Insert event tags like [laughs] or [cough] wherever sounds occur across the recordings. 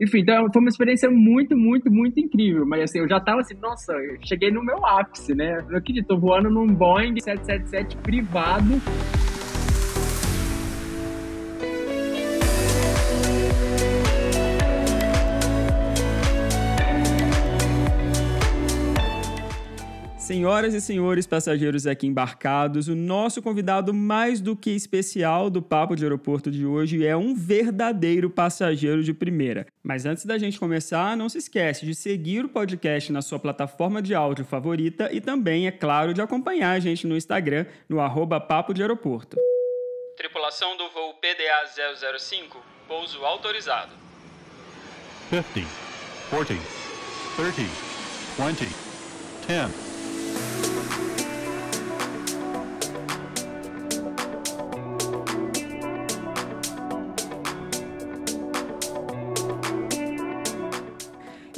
enfim, então foi uma experiência muito, muito, muito incrível. Mas assim, eu já tava assim, nossa, cheguei no meu ápice, né? Eu acredito, tô voando num Boeing 777 privado. Senhoras e senhores passageiros aqui embarcados, o nosso convidado mais do que especial do Papo de Aeroporto de hoje é um verdadeiro passageiro de primeira. Mas antes da gente começar, não se esquece de seguir o podcast na sua plataforma de áudio favorita e também, é claro, de acompanhar a gente no Instagram, no arroba Papo de Aeroporto. Tripulação do voo PDA 005, pouso autorizado. 50, 40, 30, 20, 10.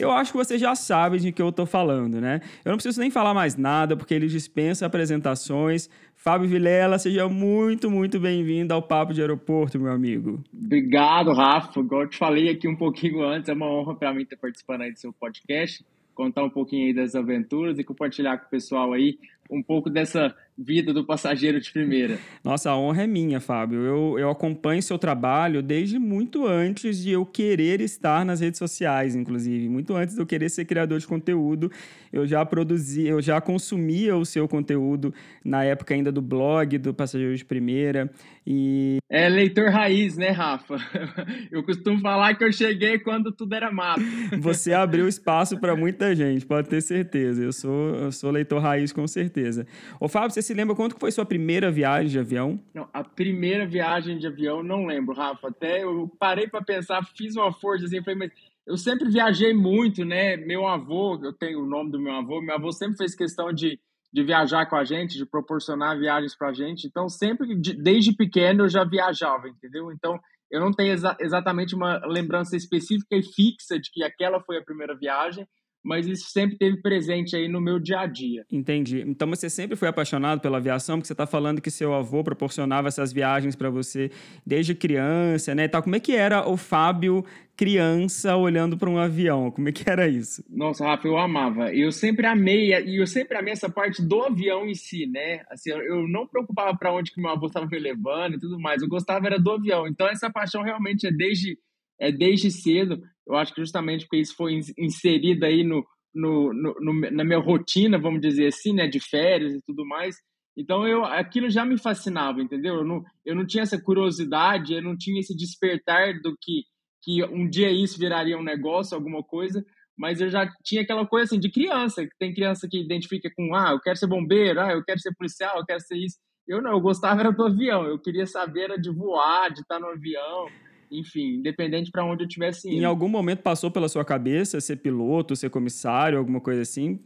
Eu acho que você já sabe de que eu estou falando, né? Eu não preciso nem falar mais nada, porque ele dispensa apresentações. Fábio Vilela, seja muito, muito bem-vindo ao Papo de Aeroporto, meu amigo. Obrigado, Rafa. Igual eu te falei aqui um pouquinho antes, é uma honra para mim estar participando aí do seu podcast, contar um pouquinho aí das aventuras e compartilhar com o pessoal aí um pouco dessa vida do passageiro de primeira. Nossa, a honra é minha, Fábio. Eu, eu acompanho seu trabalho desde muito antes de eu querer estar nas redes sociais, inclusive. Muito antes de eu querer ser criador de conteúdo, eu já produzia, eu já consumia o seu conteúdo na época ainda do blog do Passageiro de Primeira. E... É leitor raiz, né, Rafa? [laughs] Eu costumo falar que eu cheguei quando tudo era mato. [laughs] Você abriu espaço para muita gente, pode ter certeza. Eu sou, eu sou leitor raiz com certeza. Ô, Fábio, você se lembra quanto foi sua primeira viagem de avião? Não, a primeira viagem de avião, não lembro, Rafa. Até eu parei para pensar, fiz uma força assim, falei, mas eu sempre viajei muito, né? Meu avô, eu tenho o nome do meu avô, meu avô sempre fez questão de, de viajar com a gente, de proporcionar viagens para a gente. Então, sempre, desde pequeno, eu já viajava, entendeu? Então, eu não tenho exa exatamente uma lembrança específica e fixa de que aquela foi a primeira viagem, mas isso sempre teve presente aí no meu dia a dia. Entendi. Então você sempre foi apaixonado pela aviação, porque você está falando que seu avô proporcionava essas viagens para você desde criança, né? E tal. Como é que era o Fábio criança olhando para um avião? Como é que era isso? Nossa, Rafa, eu amava. Eu sempre amei, e eu sempre amei essa parte do avião em si, né? Assim, eu não preocupava para onde que meu avô estava me levando e tudo mais. Eu gostava era do avião. Então essa paixão realmente é desde é desde cedo. Eu acho que justamente porque isso foi inserido aí no, no, no, no, na minha rotina, vamos dizer assim, né, de férias e tudo mais. Então eu aquilo já me fascinava, entendeu? Eu não, eu não tinha essa curiosidade, eu não tinha esse despertar do que que um dia isso viraria um negócio, alguma coisa, mas eu já tinha aquela coisa assim de criança, que tem criança que identifica com ah, eu quero ser bombeiro, ah, eu quero ser policial, eu quero ser isso. Eu não, eu gostava era do avião, eu queria saber era de voar, de estar no avião enfim, independente para onde eu tivesse indo. Em algum momento passou pela sua cabeça ser piloto, ser comissário, alguma coisa assim?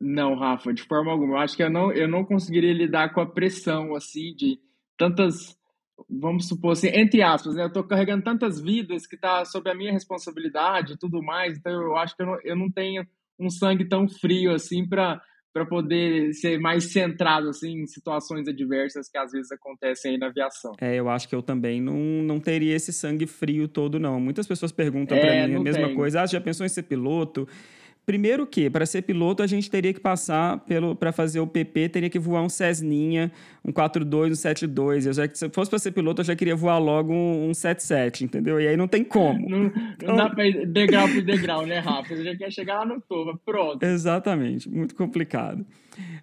Não, Rafa, de forma alguma. Eu acho que eu não, eu não conseguiria lidar com a pressão, assim, de tantas, vamos supor assim, entre aspas, né? Eu tô carregando tantas vidas que tá sob a minha responsabilidade e tudo mais, então eu acho que eu não, eu não tenho um sangue tão frio, assim, para para poder ser mais centrado assim em situações adversas que às vezes acontecem aí na aviação. É, eu acho que eu também não, não teria esse sangue frio todo não. Muitas pessoas perguntam é, para mim a mesma tem. coisa: "Ah, já pensou em ser piloto?" Primeiro que, para ser piloto, a gente teria que passar pelo para fazer o PP, teria que voar um Cessninha, um 42, um 72. Eu já, se fosse para ser piloto, eu já queria voar logo um, um 77, entendeu? E aí não tem como. Não, então... não dá para ir degrau por degrau, né, Rafa? Você já quer chegar lá no topo, pronto. Exatamente, muito complicado.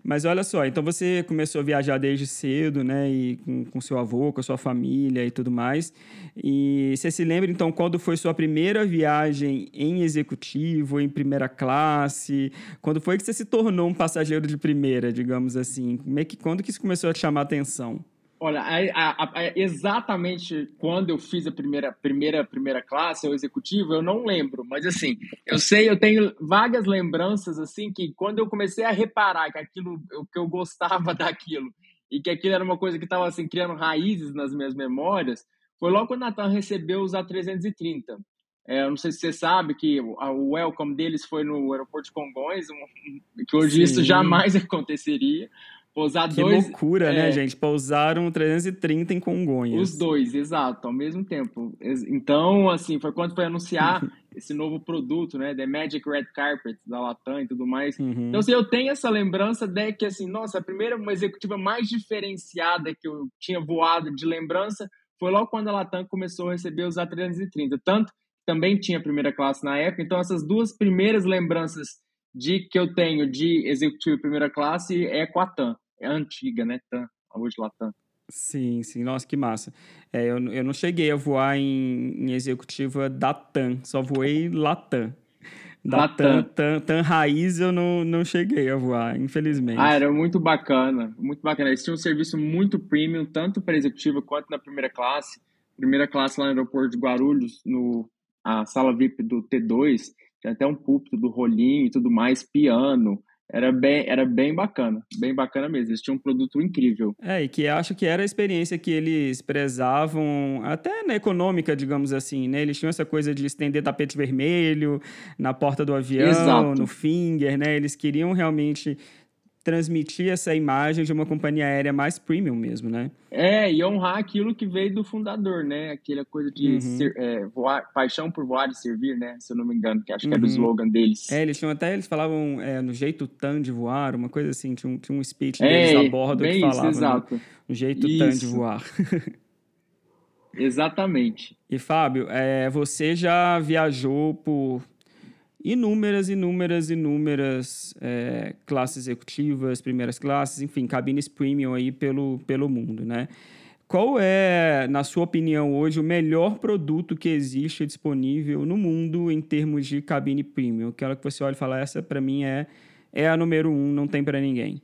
Mas olha só, então você começou a viajar desde cedo, né? E com, com seu avô, com a sua família e tudo mais. E você se lembra, então, quando foi sua primeira viagem em executivo, em primeira classe? Quando foi que você se tornou um passageiro de primeira, digamos assim? Como é que, quando que isso começou a te chamar a atenção? Olha, a, a, a, exatamente quando eu fiz a primeira, primeira, primeira classe, ou executivo, eu não lembro. Mas assim, eu sei, eu tenho vagas lembranças assim que quando eu comecei a reparar que aquilo, que eu gostava [laughs] daquilo e que aquilo era uma coisa que estava assim criando raízes nas minhas memórias, foi logo quando o Natan recebeu os A330. É, eu não sei se você sabe que o welcome deles foi no aeroporto de Congonhas, um, que hoje Sim. isso jamais [laughs] aconteceria. Pousar que dois. Que loucura, né, é, né, gente? Pousaram 330 em Congonhas. Os dois, exato, ao mesmo tempo. Então, assim, foi quando foi anunciar. [laughs] esse novo produto, né? The Magic Red Carpet da Latam e tudo mais. Uhum. Então, assim, eu tenho essa lembrança de que, assim, nossa, a primeira uma executiva mais diferenciada que eu tinha voado de lembrança foi logo quando a Latam começou a receber os A330. Tanto que também tinha primeira classe na época. Então, essas duas primeiras lembranças de que eu tenho de executivo primeira classe é com a TAM. É antiga, né? TAM, hoje Latam. Sim, sim. Nossa, que massa. É, eu, eu não cheguei a voar em, em executiva da TAM, só voei Latam. Da Latam. TAM, TAM, TAM raiz eu não, não cheguei a voar, infelizmente. Ah, era muito bacana, muito bacana. Eles tinham um serviço muito premium, tanto para executiva quanto na primeira classe. Primeira classe lá no aeroporto de Guarulhos, no a sala VIP do T2, tinha até um púlpito do rolinho e tudo mais, piano. Era bem, era bem bacana, bem bacana mesmo. Eles tinham um produto incrível. É, e que acho que era a experiência que eles prezavam, até na econômica, digamos assim, né? Eles tinham essa coisa de estender tapete vermelho na porta do avião, Exato. no finger, né? Eles queriam realmente transmitir essa imagem de uma companhia aérea mais premium mesmo, né? É, e honrar aquilo que veio do fundador, né? Aquela coisa de Uhum. ser- é, voar, paixão por voar e servir, né? Se eu não me engano, que acho que era o Uhum. slogan deles. É, eles tinham até, eles falavam é, no jeito tan de voar, uma coisa assim, tinha um, tinha um speech É, deles a bordo que falava, isso, né? exato. No jeito tan de Isso. voar. Exatamente. E Fábio, é, você já viajou por inúmeras, inúmeras, inúmeras é, classes executivas, primeiras classes, enfim, cabines premium aí pelo, pelo mundo, né? Qual é, na sua opinião, hoje o melhor produto que existe disponível no mundo em termos de cabine premium? Aquela que você olha e fala, essa para mim é, é a número um, não tem para ninguém.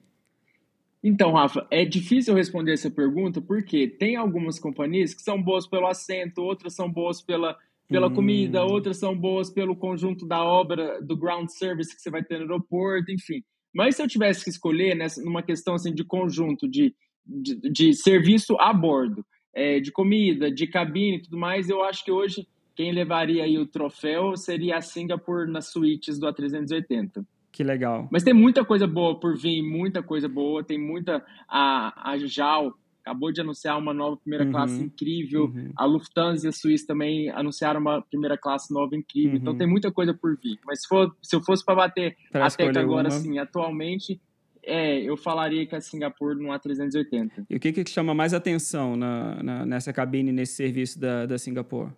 Então, Rafa, é difícil responder essa pergunta porque tem algumas companhias que são boas pelo assento, outras são boas pela, pela Hum. comida, outras são boas pelo conjunto da obra, do ground service que você vai ter no aeroporto, enfim. Mas se eu tivesse que escolher nessa, numa questão assim, de conjunto, de, de, de serviço a bordo, é, de comida, de cabine e tudo mais, eu acho que hoje quem levaria aí o troféu seria a Singapore nas suítes do A380. Que legal. Mas tem muita coisa boa por vir, muita coisa boa. Tem muita. A, a JAL acabou de anunciar uma nova primeira Uhum, classe incrível. uhum. A Lufthansa e a Suíça também anunciaram uma primeira classe nova incrível. Uhum. Então tem muita coisa por vir. Mas se, for, se eu fosse para bater Pra até que escolher agora, uma. assim, atualmente, é, eu falaria que a Singapura no A380. E o que, que chama mais atenção na, na- nessa cabine, nesse serviço da, da Singapore?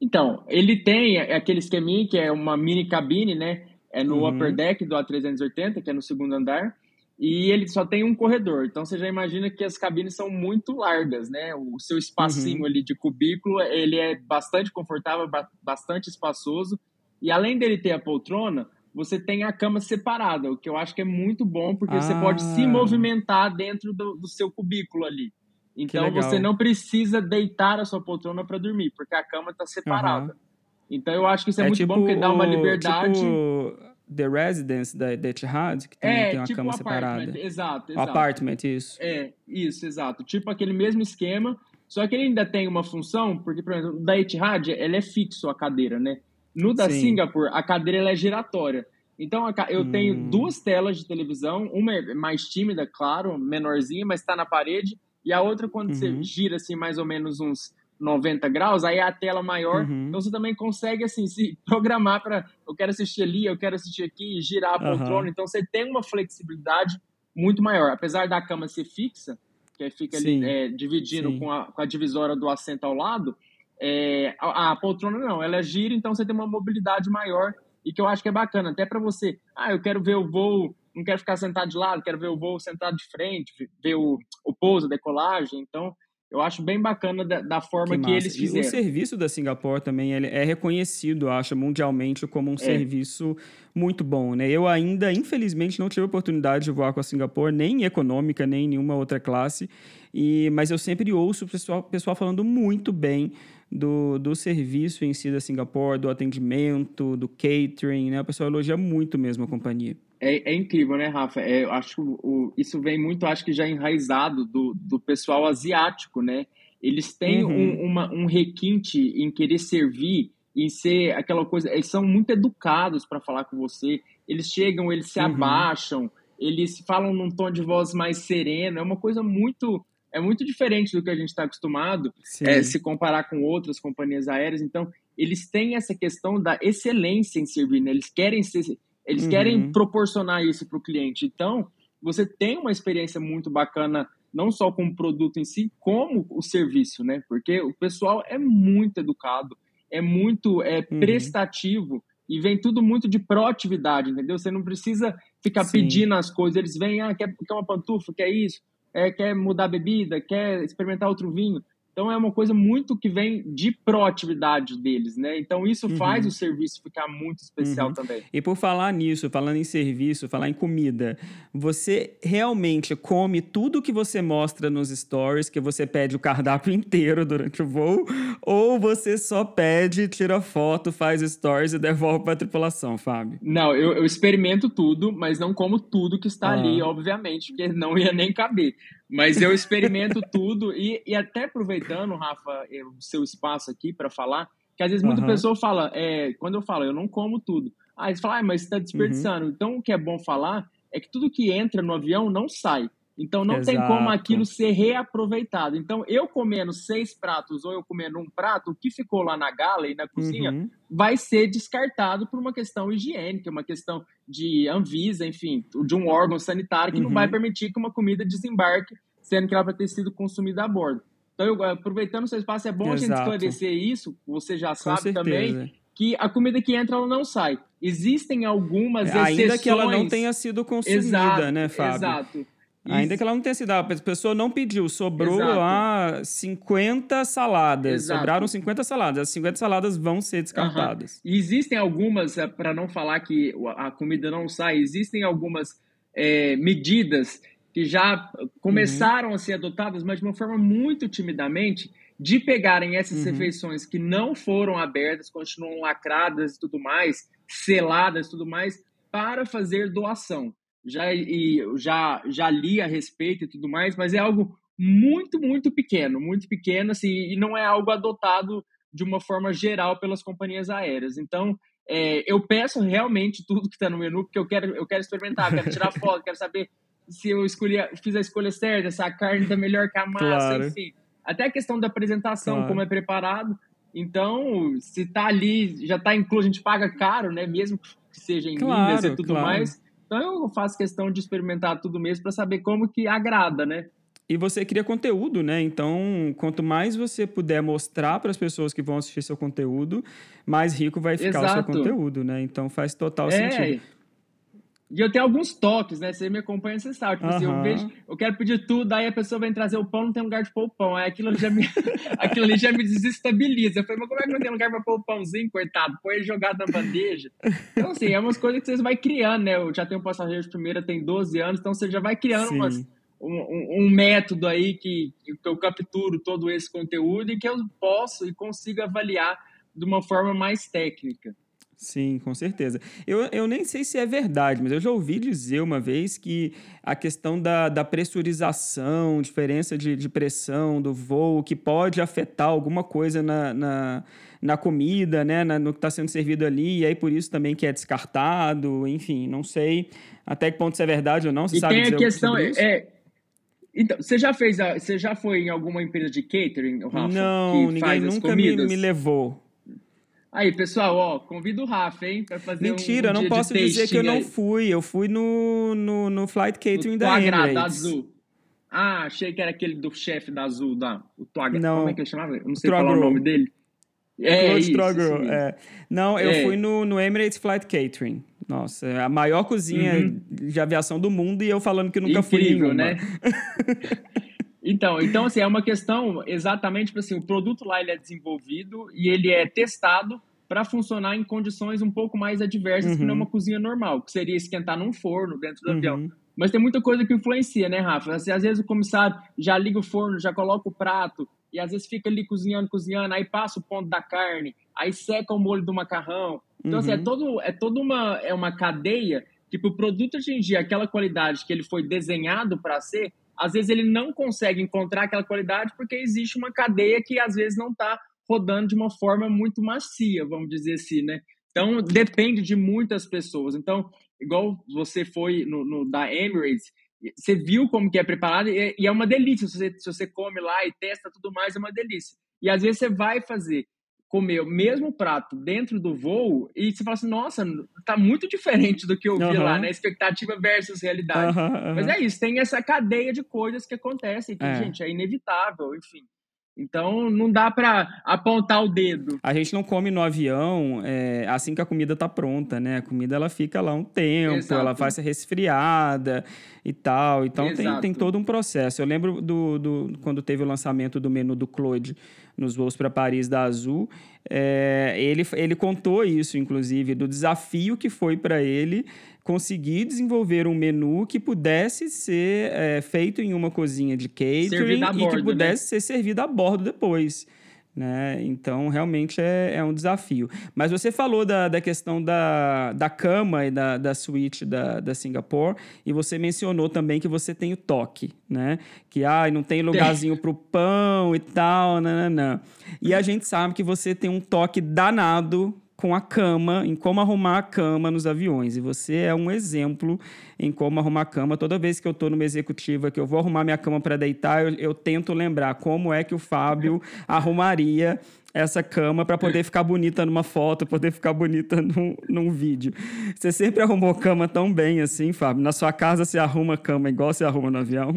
Então, ele tem aquele esqueminha que é uma mini cabine, né? É no Uhum. upper deck do A380, que é no segundo andar, e ele só tem um corredor. Então você já imagina que as cabines são muito largas, né? O seu espacinho Uhum. ali de cubículo, ele é bastante confortável, ba- bastante espaçoso. E além dele ter a poltrona, você tem a cama separada, o que eu acho que é muito bom, porque você pode se Ah. movimentar dentro do, do seu cubículo ali. Então você não precisa deitar a sua poltrona para dormir, porque a cama está separada. Então eu acho que isso é, muito bom, porque dá uma liberdade. Tipo The Residence da, da Etihad, que também é, tem uma tipo cama separada. Exato, exato. apartment, isso. É, isso, exato. Tipo aquele mesmo esquema, só que ele ainda tem uma função, porque, por exemplo, da Etihad, ele é fixo a cadeira, né? No da Sim. Singapore, a cadeira ela é giratória. Então, eu Hum. tenho duas telas de televisão, uma é mais tímida, claro, menorzinha, mas está na parede, e a outra, quando você Uhum. gira, assim, mais ou menos uns 90 graus, aí é a tela maior, Uhum. então você também consegue, assim, se [laughs] programar para eu quero assistir ali, eu quero assistir aqui, girar a poltrona, então você tem uma flexibilidade muito maior. Apesar da cama ser fixa, que fica ali é, dividindo Sim. com a, com a divisória do assento ao lado, é, a, a poltrona não, ela gira, então você tem uma mobilidade maior e que eu acho que é bacana, até para você, ah, eu quero ver o voo, não quero ficar sentado de lado, quero ver o voo sentado de frente, ver o, o pouso, a decolagem, então eu acho bem bacana da, da forma que, massa. eles E o fizeram. serviço da Singapore também ele é reconhecido, acho, mundialmente como um É. serviço muito bom, né? Eu ainda, infelizmente, não tive oportunidade de voar com a Singapore, nem em econômica, nem em nenhuma outra classe, e, mas eu sempre ouço o pessoal, pessoal falando muito bem do, do serviço em si da Singapore, do atendimento, do catering, né? O pessoal elogia muito mesmo a companhia. É, é incrível, né, Rafa? É, eu acho o- isso vem muito, acho que já enraizado do, do pessoal asiático, né? Eles têm Uhum. um, uma- um requinte em querer servir, em ser aquela coisa. Eles são muito educados para falar com você. Eles chegam, eles se Uhum. abaixam, eles falam num tom de voz mais sereno. É uma coisa muito é muito diferente do que a gente está acostumado é, se comparar com outras companhias aéreas. Então, eles têm essa questão da excelência em servir, né? Eles querem ser, eles uhum. querem proporcionar isso para o cliente. Então, você tem uma experiência muito bacana, não só com o produto em si, como o serviço, né? Porque o pessoal é muito educado, é muito é, uhum. prestativo e vem tudo muito de proatividade, entendeu? Você não precisa ficar Sim. pedindo as coisas. Eles vêm, ah, quer, quer uma pantufa, quer isso, é, quer mudar a bebida, quer experimentar outro vinho. Então é uma coisa muito que vem de proatividade deles, né? Então isso uhum. faz o serviço ficar muito especial uhum. também. E por falar nisso, falando em serviço, falar em comida, você realmente come tudo que você mostra nos stories, que você pede o cardápio [laughs] inteiro durante o voo, ou você só pede, tira foto, faz stories e devolve para a tripulação, Fábio? Não, eu, eu, experimento tudo, mas não como tudo que está ah. ali, obviamente, porque não ia nem caber. Mas eu experimento tudo e, e até aproveitando, Rafa, o seu espaço aqui para falar, que às vezes muita uhum. pessoa fala, é, quando eu falo, eu não como tudo. Aí você fala, ah, mas você está desperdiçando. Uhum. Então o que é bom falar é que tudo que entra no avião não sai. Então não Exato. tem como aquilo ser reaproveitado. Então eu comendo seis pratos ou eu comendo um prato, o que ficou lá na gala e na cozinha uhum. vai ser descartado por uma questão higiênica, uma questão de Anvisa, enfim, de um órgão sanitário que uhum. não vai uhum. permitir que uma comida desembarque, sendo que ela vai ter sido consumida a bordo. Então, eu, aproveitando o seu espaço, é bom Exato. a gente esclarecer isso, você já sabe também, que a comida que entra ela não sai. Existem algumas exceções. Ainda que ela não tenha sido consumida, exato, né, Fábio? Exato. Ainda que ela não tenha sido, a pessoa não pediu, sobrou Exato. lá 50 saladas, Exato. sobraram 50 saladas, as 50 saladas vão ser descartadas. Uhum. E existem algumas, é, para não falar que a comida não sai, existem algumas é, medidas que já começaram uhum. a ser adotadas, mas de uma forma muito timidamente, de pegarem essas uhum. refeições que não foram abertas, continuam lacradas e tudo mais, seladas e tudo mais, para fazer doação já, e, já, já li a respeito e tudo mais, mas é algo muito, muito pequeno, muito pequeno, assim, e não é algo adotado de uma forma geral pelas companhias aéreas. Então, é, eu peço realmente tudo que está no menu, porque eu quero, eu quero experimentar, quero tirar [laughs] foto, quero saber se eu escolhi, fiz a escolha certa, se a carne está melhor que a massa, claro. enfim. Até a questão da apresentação, claro. como é preparado. Então, se está ali, já está incluso, a gente paga caro, né? Mesmo que seja em claro, e tudo mais. Então eu faço questão de experimentar tudo mesmo para saber como que agrada, né? E você cria conteúdo, né? Então, quanto mais você puder mostrar para as pessoas que vão assistir seu conteúdo, mais rico vai ficar Exato. o seu conteúdo, né? Então faz total é. sentido. E eu tenho alguns toques, né? Você me acompanha, você sabe. Tipo uhum. assim, eu vejo, eu quero pedir tudo, aí a pessoa vem trazer o pão, não tem lugar de pôr o pão. Aí aquilo, já me, [laughs] aquilo ali já me desestabiliza. Eu falei, mas como é que não tem lugar para pôr o pãozinho, coitado? Põe ele jogado na bandeja. Então, assim, é umas coisas que você vai criando, né? Eu já tenho um passageiro de primeira, tem 12 anos, então você já vai criando umas, um, um, método aí que, que eu capturo todo esse conteúdo e que eu posso e consigo avaliar de uma forma mais técnica. Sim, com certeza. Eu, eu nem sei se é verdade, mas eu já ouvi dizer uma vez que a questão da, da pressurização, diferença de, de pressão do voo, que pode afetar alguma coisa na, na, na comida, né, na, no que está sendo servido ali, e aí por isso também que é descartado, enfim, não sei até que ponto isso é verdade ou não. Você e sabe tem a questão, é, então, você já fez, a, você já foi em alguma empresa de catering, Rafa? Não, ninguém nunca me, me levou. Aí, pessoal, ó, convido o Rafa, hein, pra fazer Mentira, um, um eu não posso dizer que eu não fui. Eu fui no, no, no Flight Catering no da Emirates. Azul. Ah, achei que era aquele do chefe da Azul, da, o Tuagra. Não. Como é que ele chamava? Eu não sei falar o nome dele. É, isso, isso é. Não, eu é. fui no, no Emirates Flight Catering. Nossa, é a maior cozinha uhum. de aviação do mundo e eu falando que nunca Incrível, fui nenhuma. né? [laughs] Então, então assim, é uma questão exatamente tipo assim, o produto lá ele é desenvolvido e ele é testado para funcionar em condições um pouco mais adversas uhum. que não uma cozinha normal, que seria esquentar num forno dentro do uhum. avião. Mas tem muita coisa que influencia, né, Rafa? Assim, às vezes o comissário já liga o forno, já coloca o prato, e às vezes fica ali cozinhando, cozinhando, aí passa o ponto da carne, aí seca o molho do macarrão. Então, uhum. assim, é, uhum. todo, é toda uma, é uma cadeia que para o produto atingir aquela qualidade que ele foi desenhado para ser, às vezes ele não consegue encontrar aquela qualidade porque existe uma cadeia que às vezes não está rodando de uma forma muito macia, vamos dizer assim, né? Então depende de muitas pessoas. Então, igual você foi no, no da Emirates, você viu como que é preparado e, é uma delícia. Se você, se você come lá e testa tudo mais, é uma delícia. E às vezes você vai fazer comer o mesmo prato dentro do voo e você fala assim, nossa, tá muito diferente do que eu vi uhum. lá, né? Expectativa versus realidade. Uhum, uhum. Mas é isso, tem essa cadeia de coisas que acontecem, que, é. gente, é inevitável, enfim. Então não dá para apontar o dedo. A gente não come no avião é, assim que a comida tá pronta, né? A comida ela fica lá um tempo, Exato. ela vai ser resfriada e tal. Então tem, tem todo um processo. Eu lembro do, do quando teve o lançamento do menu do Claude nos voos para Paris da Azul, é, ele, ele contou isso, inclusive, do desafio que foi para ele conseguir desenvolver um menu que pudesse ser é, feito em uma cozinha de catering bordo, e que né? pudesse né? ser servido a bordo depois. Né? Então, realmente é, é, um desafio. Mas você falou da, da questão da, da cama e da, da suíte da, da Singapore, e você mencionou também que você tem o toque, né? Que ah, não tem lugarzinho para o pão e tal, nananã. E a gente sabe que você tem um toque danado com a cama, em como arrumar a cama nos aviões. E você é um exemplo em como arrumar a cama. Toda vez que eu estou numa executiva, que eu vou arrumar minha cama para deitar, eu, eu, tento lembrar como é que o Fábio [laughs] arrumaria essa cama para poder ficar bonita numa foto, poder ficar bonita num, num vídeo. Você sempre arrumou cama tão bem assim, Fábio? Na sua casa você arruma cama igual você arruma no avião?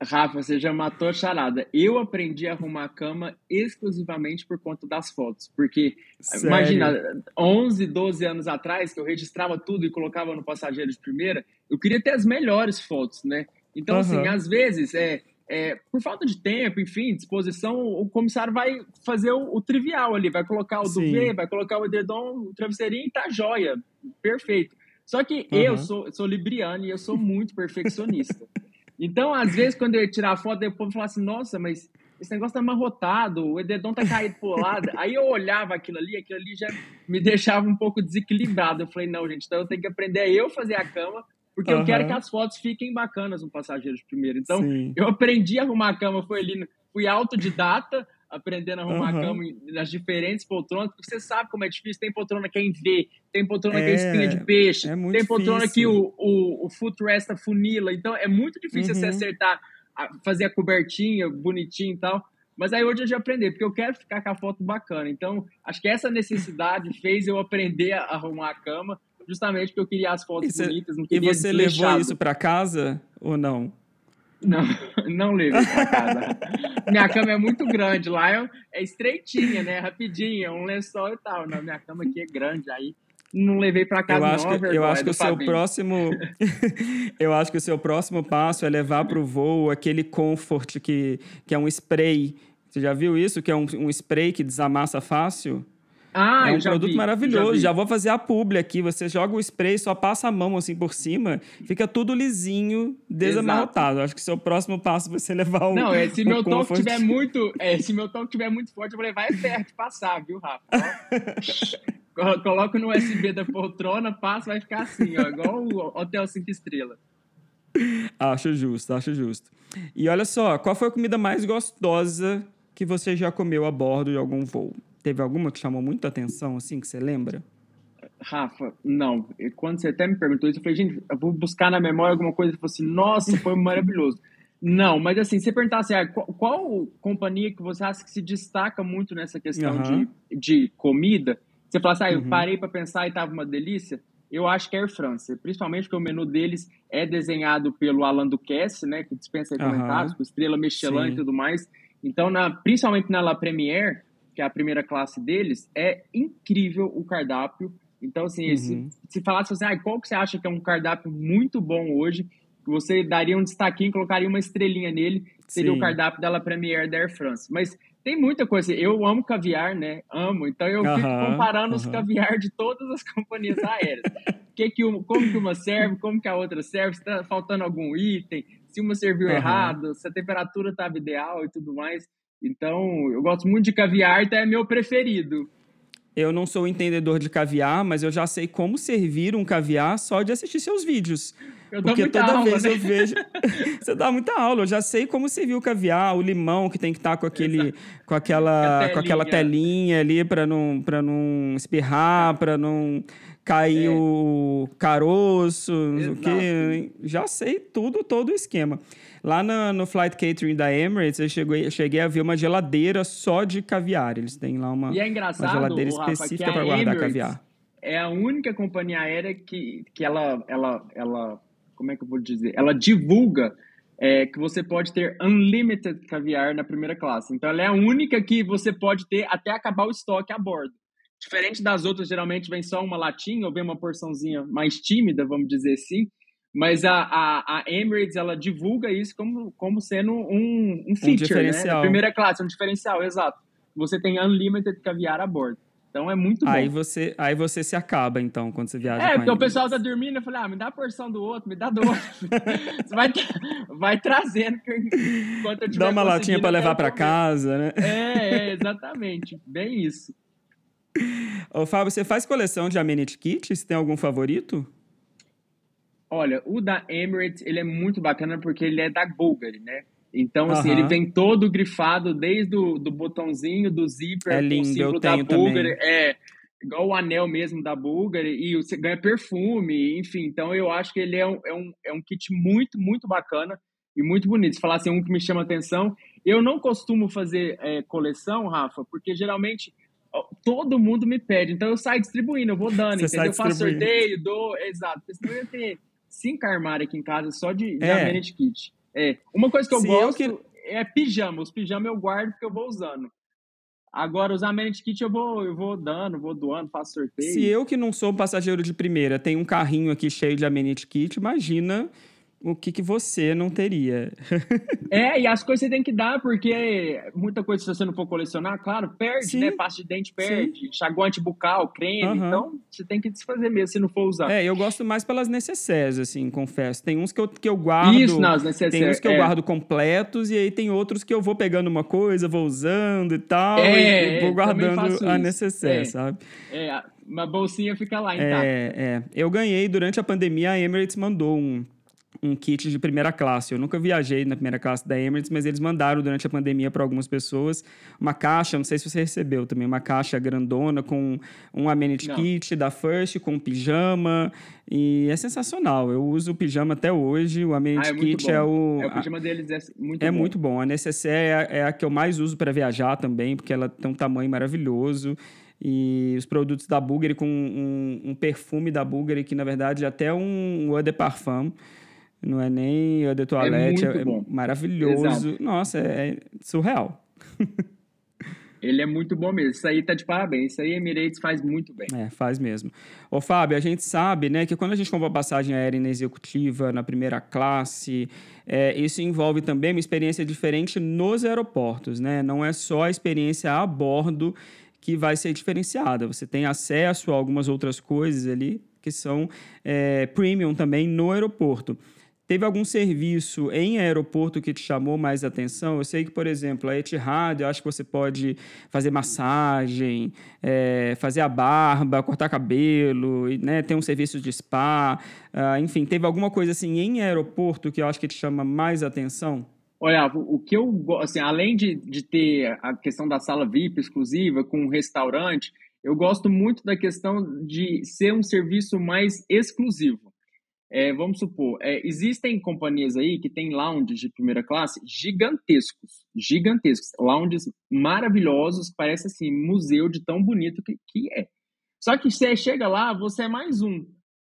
Rafa, você já matou a charada. Eu aprendi a arrumar a cama exclusivamente por conta das fotos. Porque, Sério? imagina, 11, 12 anos atrás, que eu registrava tudo e colocava no passageiro de primeira, eu queria ter as melhores fotos, né? Então, uhum. assim, às vezes, é, é, por falta de tempo, enfim, disposição, o comissário vai fazer o, o trivial ali, vai colocar o Sim. duvet, vai colocar o edredom, o travesseirinho e tá joia. Perfeito. Só que uhum. eu sou, sou libriano e eu sou muito perfeccionista. Então, às vezes, quando eu ia tirar a foto, o povo falava assim, nossa, mas esse negócio tá amarrotado, o edredom tá caído pro lado. Aí eu olhava aquilo ali, aquilo ali já me deixava um pouco desequilibrado. Eu falei, não, gente, então eu tenho que aprender a eu fazer a cama, porque uhum. eu quero que as fotos fiquem bacanas no Passageiros primeiro. Então, Sim. eu aprendi a arrumar a cama, foi ali, fui autodidata, aprendendo a arrumar uhum. a cama nas diferentes poltronas, porque você sabe como é difícil. Tem poltrona que é em V, tem poltrona é, que é espinha de peixe, é tem poltrona difícil. que o, o, o footrest funila. Então é muito difícil uhum. você acertar, fazer a cobertinha bonitinho e tal. Mas aí hoje eu já aprendi, porque eu quero ficar com a foto bacana. Então, acho que essa necessidade [laughs] fez eu aprender a arrumar a cama, justamente porque eu queria as fotos bonitas, não queria E você levou isso para casa ou não? Não, [laughs] não levei pra casa. minha cama é muito grande. Lá é, é estreitinha, né? Rapidinha, um lençol e tal. Não, minha cama aqui é grande. Aí não levei para casa. Eu acho não, que, eu acho que o seu próximo, [laughs] eu acho que o seu próximo passo é levar para o voo aquele comfort que, que é um spray. Você já viu isso? Que é um, um spray que desamassa fácil? Ah, é um produto vi, maravilhoso. Já, já, vou fazer a publi aqui. Você joga o spray, só passa a mão assim por cima, fica tudo lisinho, desamarrotado. Acho que seu próximo passo vai ser levar o. Não, é, se [laughs] meu toque tiver muito. É, se meu toque tiver muito forte, eu vou levar é perto passar, viu, Rafa? [laughs] Coloco no USB da poltrona, passa, vai ficar assim, ó, igual o Hotel 5 Estrelas. Acho justo, acho justo. E olha só, qual foi a comida mais gostosa que você já comeu a bordo de algum voo? Teve alguma que chamou muita atenção, assim, que você lembra? Rafa, não. Quando você até me perguntou isso, eu falei, gente, eu vou buscar na memória alguma coisa que fosse, nossa, foi [laughs] maravilhoso. não, mas assim, você perguntasse, ah, qual, qual, companhia que você acha que se destaca muito nessa questão uhum. de, de comida? Você falasse, ah, eu uhum. parei para pensar e tava uma delícia. Eu acho que é Air France, principalmente porque o menu deles é desenhado pelo Alan Duquesne, né, que dispensa comentários, uhum. com estrela Michelin Sim. e tudo mais. Então, na, principalmente na La Première, que é a primeira classe deles, é incrível o cardápio. Então, assim, uhum. se, se falasse assim, ah, qual que você acha que é um cardápio muito bom hoje, você daria um destaquinho, colocaria uma estrelinha nele, seria Sim. o cardápio dela Premiere da Air France. Mas tem muita coisa. Eu amo caviar, né? Amo. Então eu fico comparando os caviar de todas as [laughs] companhias aéreas. que que uma, como que uma serve, como que a outra serve, se está faltando algum item, se uma serviu errado, se a temperatura estava ideal e tudo mais. Então, eu gosto muito de caviar, então é meu preferido. Eu não sou entendedor de caviar, mas eu já sei como servir um caviar só de assistir seus vídeos. Eu dou Porque muita toda aula, vez né? eu vejo. [laughs] você dá muita aula, eu já sei como servir o caviar, o limão que tem que estar com aquele. Com aquela, Com aquela telinha ali para não, pra não espirrar, para não cair É. o caroço, não sei o Exato. quê. Já sei tudo, todo o esquema. Lá na- no Flight Catering da Emirates, eu cheguei, eu cheguei a ver uma geladeira só de caviar. Eles têm lá uma, E é uma geladeira Rafa, específica para guardar Emirates caviar. É a única companhia aérea que, que ela, ela, ela, como é que eu vou dizer? Ela divulga é, que você pode ter unlimited caviar na primeira classe. Então, ela é a única que você pode ter até acabar o estoque a bordo. Diferente das outras, geralmente vem só uma latinha ou vem uma porçãozinha mais tímida, vamos dizer assim. Mas a, a, a Emirates, ela divulga isso como, como sendo um, um feature, né? diferencial. Na primeira classe, um diferencial, exato. Você tem unlimited caviar a bordo. Então, é muito bom. Aí você, aí você se acaba, então, quando você viaja É, porque o pessoal tá dormindo, eu falei, ah, me dá a porção do outro, me dá do outro. Você [laughs] vai, vai trazendo enquanto eu tiver Dá uma latinha para levar para casa, né? É, é, exatamente. Bem isso. [laughs] Ô, Fábio, você faz coleção de amenity kits? Tem algum favorito? Olha, o da Emirates, ele é muito bacana porque ele é da Bulgari, né? Então, assim, ele vem todo grifado, desde o do botãozinho, do zíper, É com o lindo, símbolo eu da Bulgari. também. É, igual o anel mesmo da Bulgari, e você ganha perfume, enfim. Então, eu acho que ele é um, é um, é um kit muito, muito bacana e muito bonito. Se falar assim, um que me chama atenção. Eu não costumo fazer é, coleção, Rafa, porque geralmente todo mundo me pede. Então, eu saio distribuindo, eu vou dando, Você entendeu? Eu faço sorteio, dou... Exato, porque senão eu ia ter cinco armários aqui em casa só de, de É. amenity kit. É. Uma coisa que eu Se eu gosto que- é pijama. Os pijamas eu guardo porque eu vou usando. Agora, os amenity kit eu vou, eu vou dando, vou doando, faço sorteio. Se eu que não sou passageiro de primeira tenho um carrinho aqui cheio de amenity kit, imagina o que, que você não teria. [laughs] É, e as coisas você tem que dar, porque muita coisa, se você não for colecionar, claro, perde, Sim. né? Pasta de dente perde, enxaguante bucal, creme. Aham. Então, você tem que desfazer mesmo se não for usar. É, eu gosto mais pelas necessárias, assim, confesso. Tem uns que eu, que eu guardo. Isso, nas Tem necessárias. uns que eu é. guardo completos, e aí tem outros que eu vou pegando uma coisa, vou usando e tal, É, e é, vou guardando a necessaire, É. sabe? É, uma bolsinha fica lá intacta. É, é. Eu ganhei durante a pandemia, a Emirates mandou um, um kit de primeira classe. Eu nunca viajei na primeira classe da Emirates, mas eles mandaram durante a pandemia para algumas pessoas uma caixa, não sei se você recebeu também, uma caixa grandona com um amenity Não. kit da First, com pijama, e é sensacional. Eu uso o pijama até hoje, o Ah, amenity é muito kit bom. é o... É, o pijama deles é muito É bom. muito bom. A necessaire é, é a que eu mais uso para viajar também, porque ela tem um tamanho maravilhoso. E os produtos da Bulgari com um, um perfume da Bulgari, que na verdade é até um eau de parfum. Não é nem eau de toilette, muito é, bom. maravilhoso. Nossa, é, é surreal. [laughs] Ele é muito bom mesmo. Isso aí tá de parabéns. Isso aí Emirates faz muito bem. É, faz mesmo. Ô, Fábio, a gente sabe, né, que quando a gente compra passagem aérea na executiva, na primeira classe, é, isso envolve também uma experiência diferente nos aeroportos, né? Não é só a experiência a bordo que vai ser diferenciada. Você tem acesso a algumas outras coisas ali que são é, premium também no aeroporto. Teve algum serviço em aeroporto que te chamou mais atenção? Eu sei que, por exemplo, a Etihad, eu acho que você pode fazer massagem, é, fazer a barba, cortar cabelo, né, ter um serviço de spa. ah, enfim, teve alguma coisa assim em aeroporto que eu acho que te chama mais atenção? Olha, o que eu gosto, assim, além de, de ter a questão da sala VIP exclusiva com um restaurante, eu gosto muito da questão de ser um serviço mais exclusivo. É, vamos supor, é, existem companhias aí que têm lounges de primeira classe gigantescos, gigantescos, lounges maravilhosos, parece assim, museu de tão bonito que, que é. Só que você chega lá, você é mais um.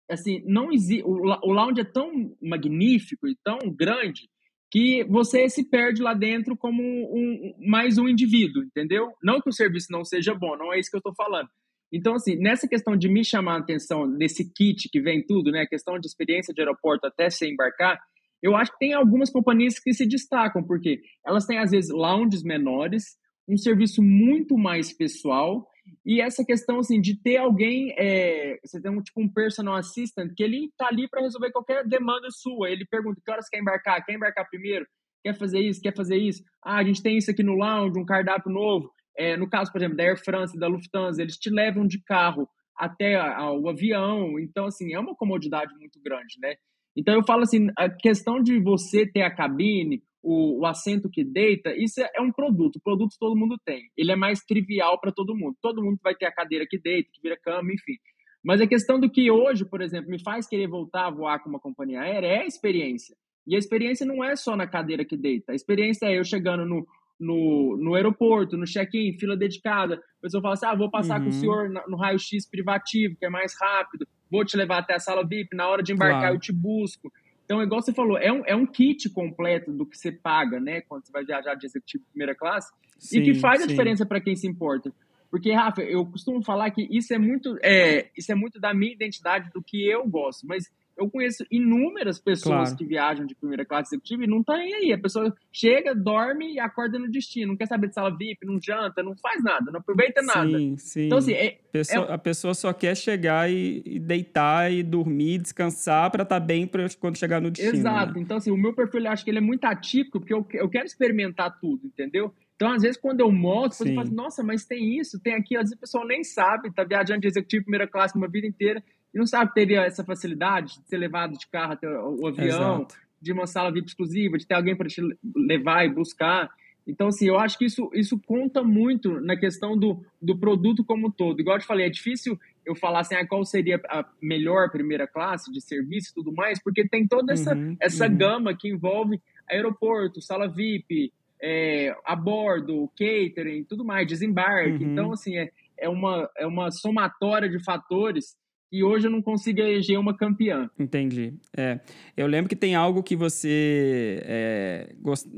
Assim, não existe, o, o lounge é tão magnífico e tão grande que você se perde lá dentro como um, um- mais um indivíduo, entendeu? Não que o serviço não seja bom, não é isso que eu estou falando. Então, assim, nessa questão de me chamar a atenção nesse kit que vem tudo, né? Questão de experiência de aeroporto até se embarcar, eu acho que tem algumas companhias que se destacam, porque elas têm, às vezes, lounges menores, um serviço muito mais pessoal, e essa questão, assim, de ter alguém, é, você tem um, tipo, um personal assistant, que ele tá ali para resolver qualquer demanda sua. Ele pergunta, que horas quer embarcar? Quer embarcar primeiro? Quer fazer isso? Quer fazer isso? Ah, a gente tem isso aqui no lounge, um cardápio novo. É, no caso, por exemplo, da Air France e da Lufthansa, eles te levam de carro até a- a- o avião. Então, assim, é uma comodidade muito grande, né? Então eu falo assim, a questão de você ter a cabine, o, o assento que deita, isso é, é um produto. O produto todo mundo tem. Ele é mais trivial para todo mundo. Todo mundo vai ter a cadeira que deita, que vira cama, enfim. Mas a questão do que hoje, por exemplo, me faz querer voltar a voar com uma companhia aérea é a experiência. E a experiência não é só na cadeira que deita. A experiência é eu chegando no, no, no aeroporto, no check-in, fila dedicada. A pessoa fala assim: ah, vou passar uhum. com o uhum. senhor no raio-x privativo, que é mais rápido. Vou te levar até a sala VIP. Na hora de embarcar, claro. eu te busco. Então, igual você falou, é um, é um kit completo do que você paga, né? Quando você vai viajar de executivo primeira classe. Sim, e que faz sim. a diferença para quem se importa. Porque, Rafa, eu costumo falar que isso é muito, é, isso é muito da minha identidade, do que eu gosto. Mas eu conheço inúmeras pessoas claro. que viajam de primeira classe executiva e não tá nem aí. A pessoa chega, dorme e acorda no destino. Não quer saber de sala VIP, não janta, não faz nada, não aproveita nada. Sim, sim. Então, assim, é, pessoa, é... a pessoa só quer chegar e, e deitar e dormir, descansar para estar tá bem pra quando chegar no destino. Exato. Né? Então, assim, o meu perfil, eu acho que ele é muito atípico, porque eu, eu quero experimentar tudo, entendeu? Então, às vezes, quando eu mostro, você fala assim, nossa, mas tem isso, tem aqui, às vezes o pessoal nem sabe, tá viajando de executivo primeira classe uma vida inteira e não sabe teria essa facilidade de ser levado de carro até o avião, Exato. de uma sala VIP exclusiva, de ter alguém para te levar e buscar. Então, assim, eu acho que isso, isso conta muito na questão do, do produto como um todo. Igual eu te falei, é difícil eu falar assim, ah, qual seria a melhor primeira classe de serviço e tudo mais, porque tem toda essa, uhum, essa uhum. gama que envolve aeroporto, sala VIP, é, a bordo, catering, tudo mais, desembarque. Uhum. Então, assim, é, é, uma, é uma somatória de fatores e hoje eu não consigo eleger uma campeã. Entendi. É, eu lembro que tem algo que você é,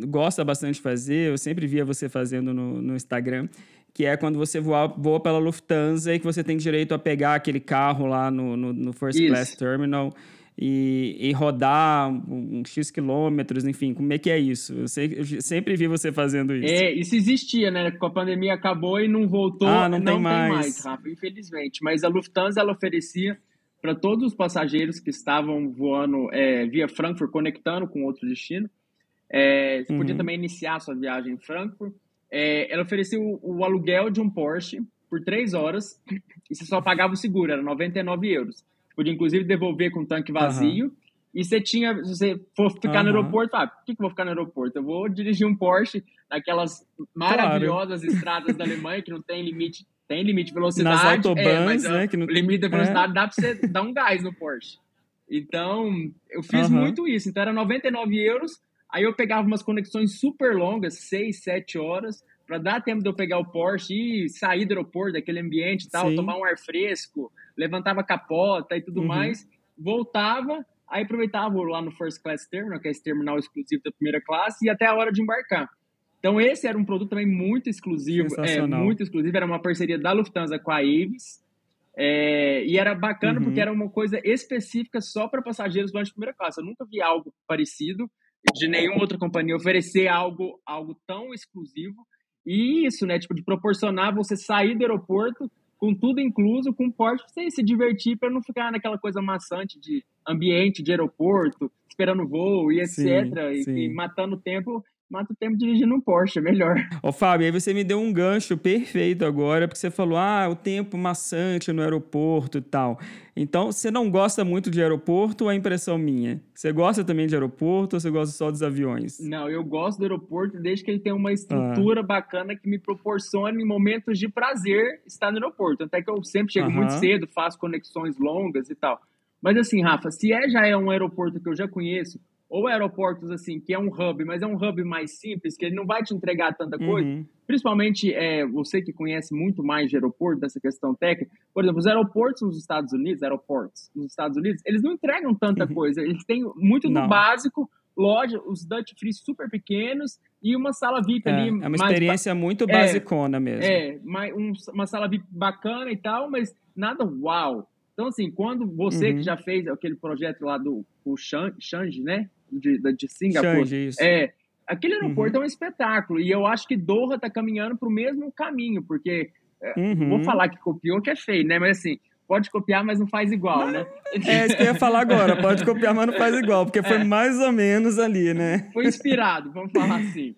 gosta bastante de fazer, eu sempre via você fazendo no, no Instagram, que é quando você voa, voa pela Lufthansa e que você tem direito a pegar aquele carro lá no, no, no First Isso. Class Terminal e, e rodar um, um, X quilômetros, enfim, como é que é isso? Eu, sei, eu, sempre vi você fazendo isso. É, isso existia, né? Com a pandemia acabou e não voltou. Ah, não, não tem, mais. tem mais, Rafa, infelizmente. Mas a Lufthansa, ela oferecia para todos os passageiros que estavam voando é, via Frankfurt, conectando com outro destino. É, você uhum. podia também iniciar a sua viagem em Frankfurt. É, ela oferecia o, o, aluguel de um Porsche por três horas e você só pagava o seguro, era 99 euros podia inclusive devolver com o tanque vazio. Uhum. E você tinha, se você for ficar uhum. no aeroporto, ah, por que, que eu vou ficar no aeroporto? Eu vou dirigir um Porsche naquelas maravilhosas claro. estradas da Alemanha que não tem limite, tem limite de velocidade. Nas autobahns, é, mas, né? Que não... O limite da velocidade é. dá para você dar um gás no Porsche. Então, eu fiz uhum. muito isso. Então, era 99 euros. Aí eu pegava umas conexões super longas, 6, 7 horas, para dar tempo de eu pegar o Porsche e sair do aeroporto, daquele ambiente e tal, Sim. tomar um ar fresco, levantava a capota e tudo uhum. mais, voltava, aí aproveitava lá no First Class Terminal, que é esse terminal exclusivo da primeira classe, e até a hora de embarcar. Então esse era um produto também muito exclusivo, é, muito exclusivo, era uma parceria da Lufthansa com a Avis, é, e era bacana uhum. porque era uma coisa específica só para passageiros voando de primeira classe. Eu nunca vi algo parecido de nenhuma outra companhia oferecer algo, algo tão exclusivo. E isso, né? Tipo, de proporcionar você sair do aeroporto com tudo incluso, com porte, você se divertir para não ficar naquela coisa maçante de ambiente de aeroporto, esperando voo e etc. Sim, e, e, matando tempo mata o tempo dirigindo um Porsche, é melhor. Ô, Fábio, aí você me deu um gancho perfeito agora, porque você falou, ah, o tempo maçante no aeroporto e tal. Então, você não gosta muito de aeroporto ou é impressão minha? Você gosta também de aeroporto ou você gosta só dos aviões? Não, eu gosto do aeroporto desde que ele tenha uma estrutura ah. bacana que me proporcione momentos de prazer estar no aeroporto. Até que eu sempre chego muito cedo, faço conexões longas e tal. Mas assim, Rafa, se é, já é um aeroporto que eu já conheço, ou aeroportos assim, que é um hub, mas é um hub mais simples, que ele não vai te entregar tanta coisa, uhum. principalmente é, você que conhece muito mais de aeroporto, dessa questão técnica, por exemplo, os aeroportos nos Estados Unidos, aeroportos nos Estados Unidos, eles não entregam tanta uhum. coisa, eles têm muito do não. básico, loja, os Dutch Free super pequenos e uma sala VIP é, ali. É uma experiência muito é, basicona mesmo. É, um, uma sala VIP bacana e tal, mas nada uau. Então, assim, quando você uhum. que já fez aquele projeto lá do o Change, né? de, de Singapura. é, aquele aeroporto uhum. é um espetáculo. E eu acho que Doha está caminhando para o mesmo caminho, porque é, uhum. vou falar que copiou, que é feio, né? Mas assim, pode copiar, mas não faz igual, né? É isso que eu ia falar agora. Pode copiar, mas não faz igual, porque foi é. mais ou menos ali, né? Foi inspirado, vamos falar assim.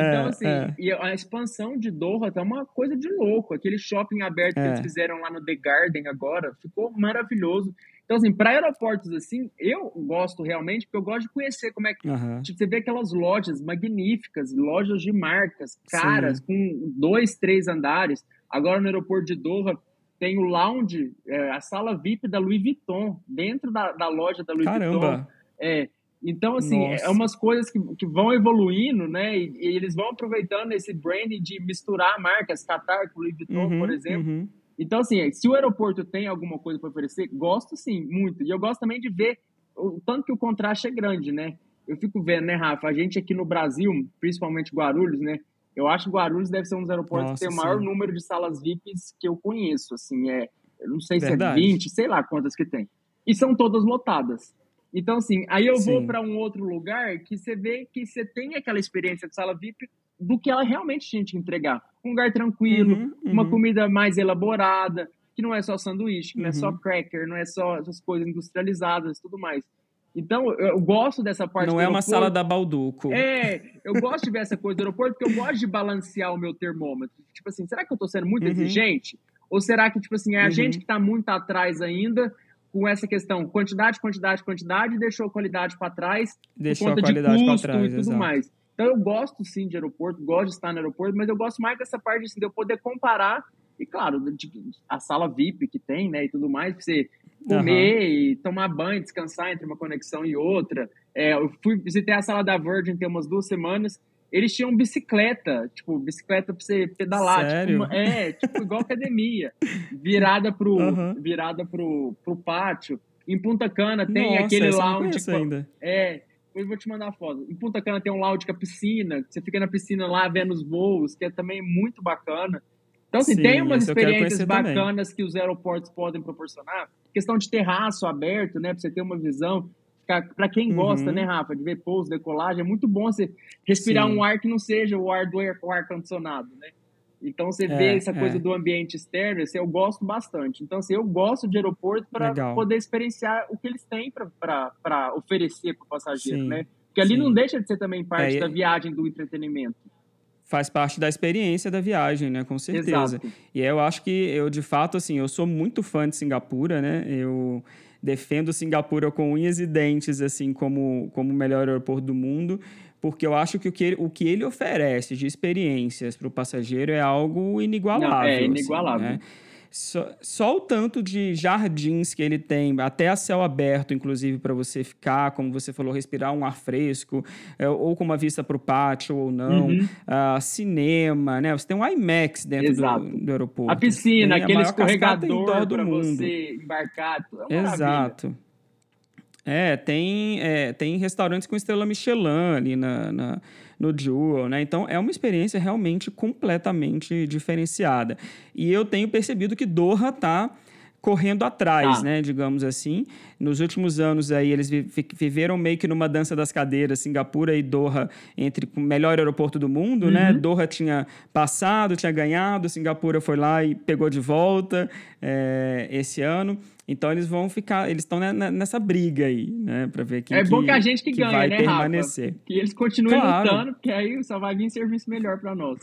Então, é, assim, é. e a expansão de Doha tá uma coisa de louco. Aquele shopping aberto que eles é. fizeram lá no The Garden agora ficou maravilhoso. Então, assim, para aeroportos assim, eu gosto realmente, porque eu gosto de conhecer como é que. Aham. Tipo, você vê aquelas lojas magníficas, lojas de marcas, caras, com dois, três andares. Agora no aeroporto de Doha tem o lounge, é, a sala VIP da Louis Vuitton, dentro da, da loja da Louis Vuitton. Caramba! É, então, assim, Nossa. é umas coisas que, que vão evoluindo, né? E, e eles vão aproveitando esse branding de misturar marcas, Qatar com Louis Vuitton, Uhum, por exemplo. uhum. Então, assim, se o aeroporto tem alguma coisa para oferecer, gosto sim, muito. E eu gosto também de ver o tanto que o contraste é grande, né? Eu fico vendo, né, Rafa? A gente aqui no Brasil, principalmente Guarulhos, né? Eu acho que Guarulhos deve ser um dos aeroportos Nossa, que tem o maior número de salas VIPs que eu conheço. Assim, é, eu não sei Verdade. se é 20, sei lá quantas que tem. E são todas lotadas. Então, assim, aí eu vou Sim. para um outro lugar que você vê que você tem aquela experiência de sala VIP do que ela realmente tinha te entregar. Um lugar tranquilo, Uhum, uma uhum. comida mais elaborada, que não é só sanduíche, que não é só Uhum. cracker, não é só essas coisas industrializadas e tudo mais. Então, eu, gosto dessa parte Não é uma sala da Balduco. É, eu gosto de ver essa coisa do aeroporto porque eu gosto de balancear o meu termômetro. Tipo assim, será que eu tô sendo muito Uhum. exigente? Ou será que, tipo assim, é a Uhum. gente que tá muito atrás ainda com essa questão quantidade, quantidade, quantidade deixou a qualidade para trás Deixou por a conta qualidade de para custo trás. e tudo exato. mais. Então eu gosto sim de aeroporto, gosto de estar no aeroporto, mas eu gosto mais dessa parte assim, de eu poder comparar e claro, de- a sala VIP que tem, né, e tudo mais, pra você comer e tomar banho, descansar entre uma conexão e outra. É, eu fui visitei a sala da Virgin tem umas duas semanas. Eles tinham bicicleta, tipo, bicicleta pra você pedalar. tipo, Sério? uma- é, tipo, igual academia. Virada pro, [laughs] Aham. virada pro, pro pátio. Em Punta Cana tem Nossa, aquele lounge. com- ainda. é, eu vou te mandar a foto. Em Punta Cana tem um lounge com a piscina, que você fica na piscina lá vendo os voos, que é também muito bacana. Então, assim, Sim, tem umas experiências conhecer também. bacanas que os aeroportos podem proporcionar. Questão de terraço aberto, né, pra você ter uma visão. Para quem gosta, Uhum. né, Rafa, de ver pouso, decolagem, é muito bom você respirar Sim. um ar que não seja o ar do ar- o ar-condicionado, né? Então, você É, vê essa é. coisa do ambiente externo, assim, eu gosto bastante. Então, assim, eu gosto de aeroporto para poder experienciar o que eles têm para oferecer para o passageiro, Sim, né? Porque ali sim. não deixa de ser também parte É, da viagem do entretenimento. Faz parte da experiência da viagem, né? Com certeza. Exato. E eu acho que eu, de fato, assim, eu sou muito fã de Singapura, né? Eu defendo Singapura com unhas e dentes, assim, como, como o melhor aeroporto do mundo, porque eu acho que o que ele, o que ele oferece de experiências para o passageiro é algo inigualável. Não, é assim, inigualável. né? Só, só o tanto de jardins que ele tem, até a céu aberto, inclusive, para você ficar, como você falou, respirar um ar fresco, é, ou com uma vista para o pátio ou não. Uhum. Ah, cinema, né? Você tem um IMAX dentro Exato. do, do aeroporto. A piscina, Tem aquele cascata escorregador para você embarcar. é uma maravilha. Exato. É, tem, é, tem restaurantes com estrela Michelin ali na, na- no Jewel, né? Então, é uma experiência realmente completamente diferenciada. E eu tenho percebido que Doha está correndo atrás, Tá. né? Digamos assim. Nos últimos anos aí, eles viveram meio que numa dança das cadeiras, Singapura e Doha, entre o melhor aeroporto do mundo, né? Uhum. Doha tinha passado, tinha ganhado, Singapura foi lá e pegou de volta é, esse ano. Então eles vão ficar, eles estão ne- ne- nessa briga aí, né, para ver quem É bom que a gente que, que ganha, vai né, permanecer. Rafa? Que eles continuem Claro. lutando, porque aí só vai vir serviço melhor para nós.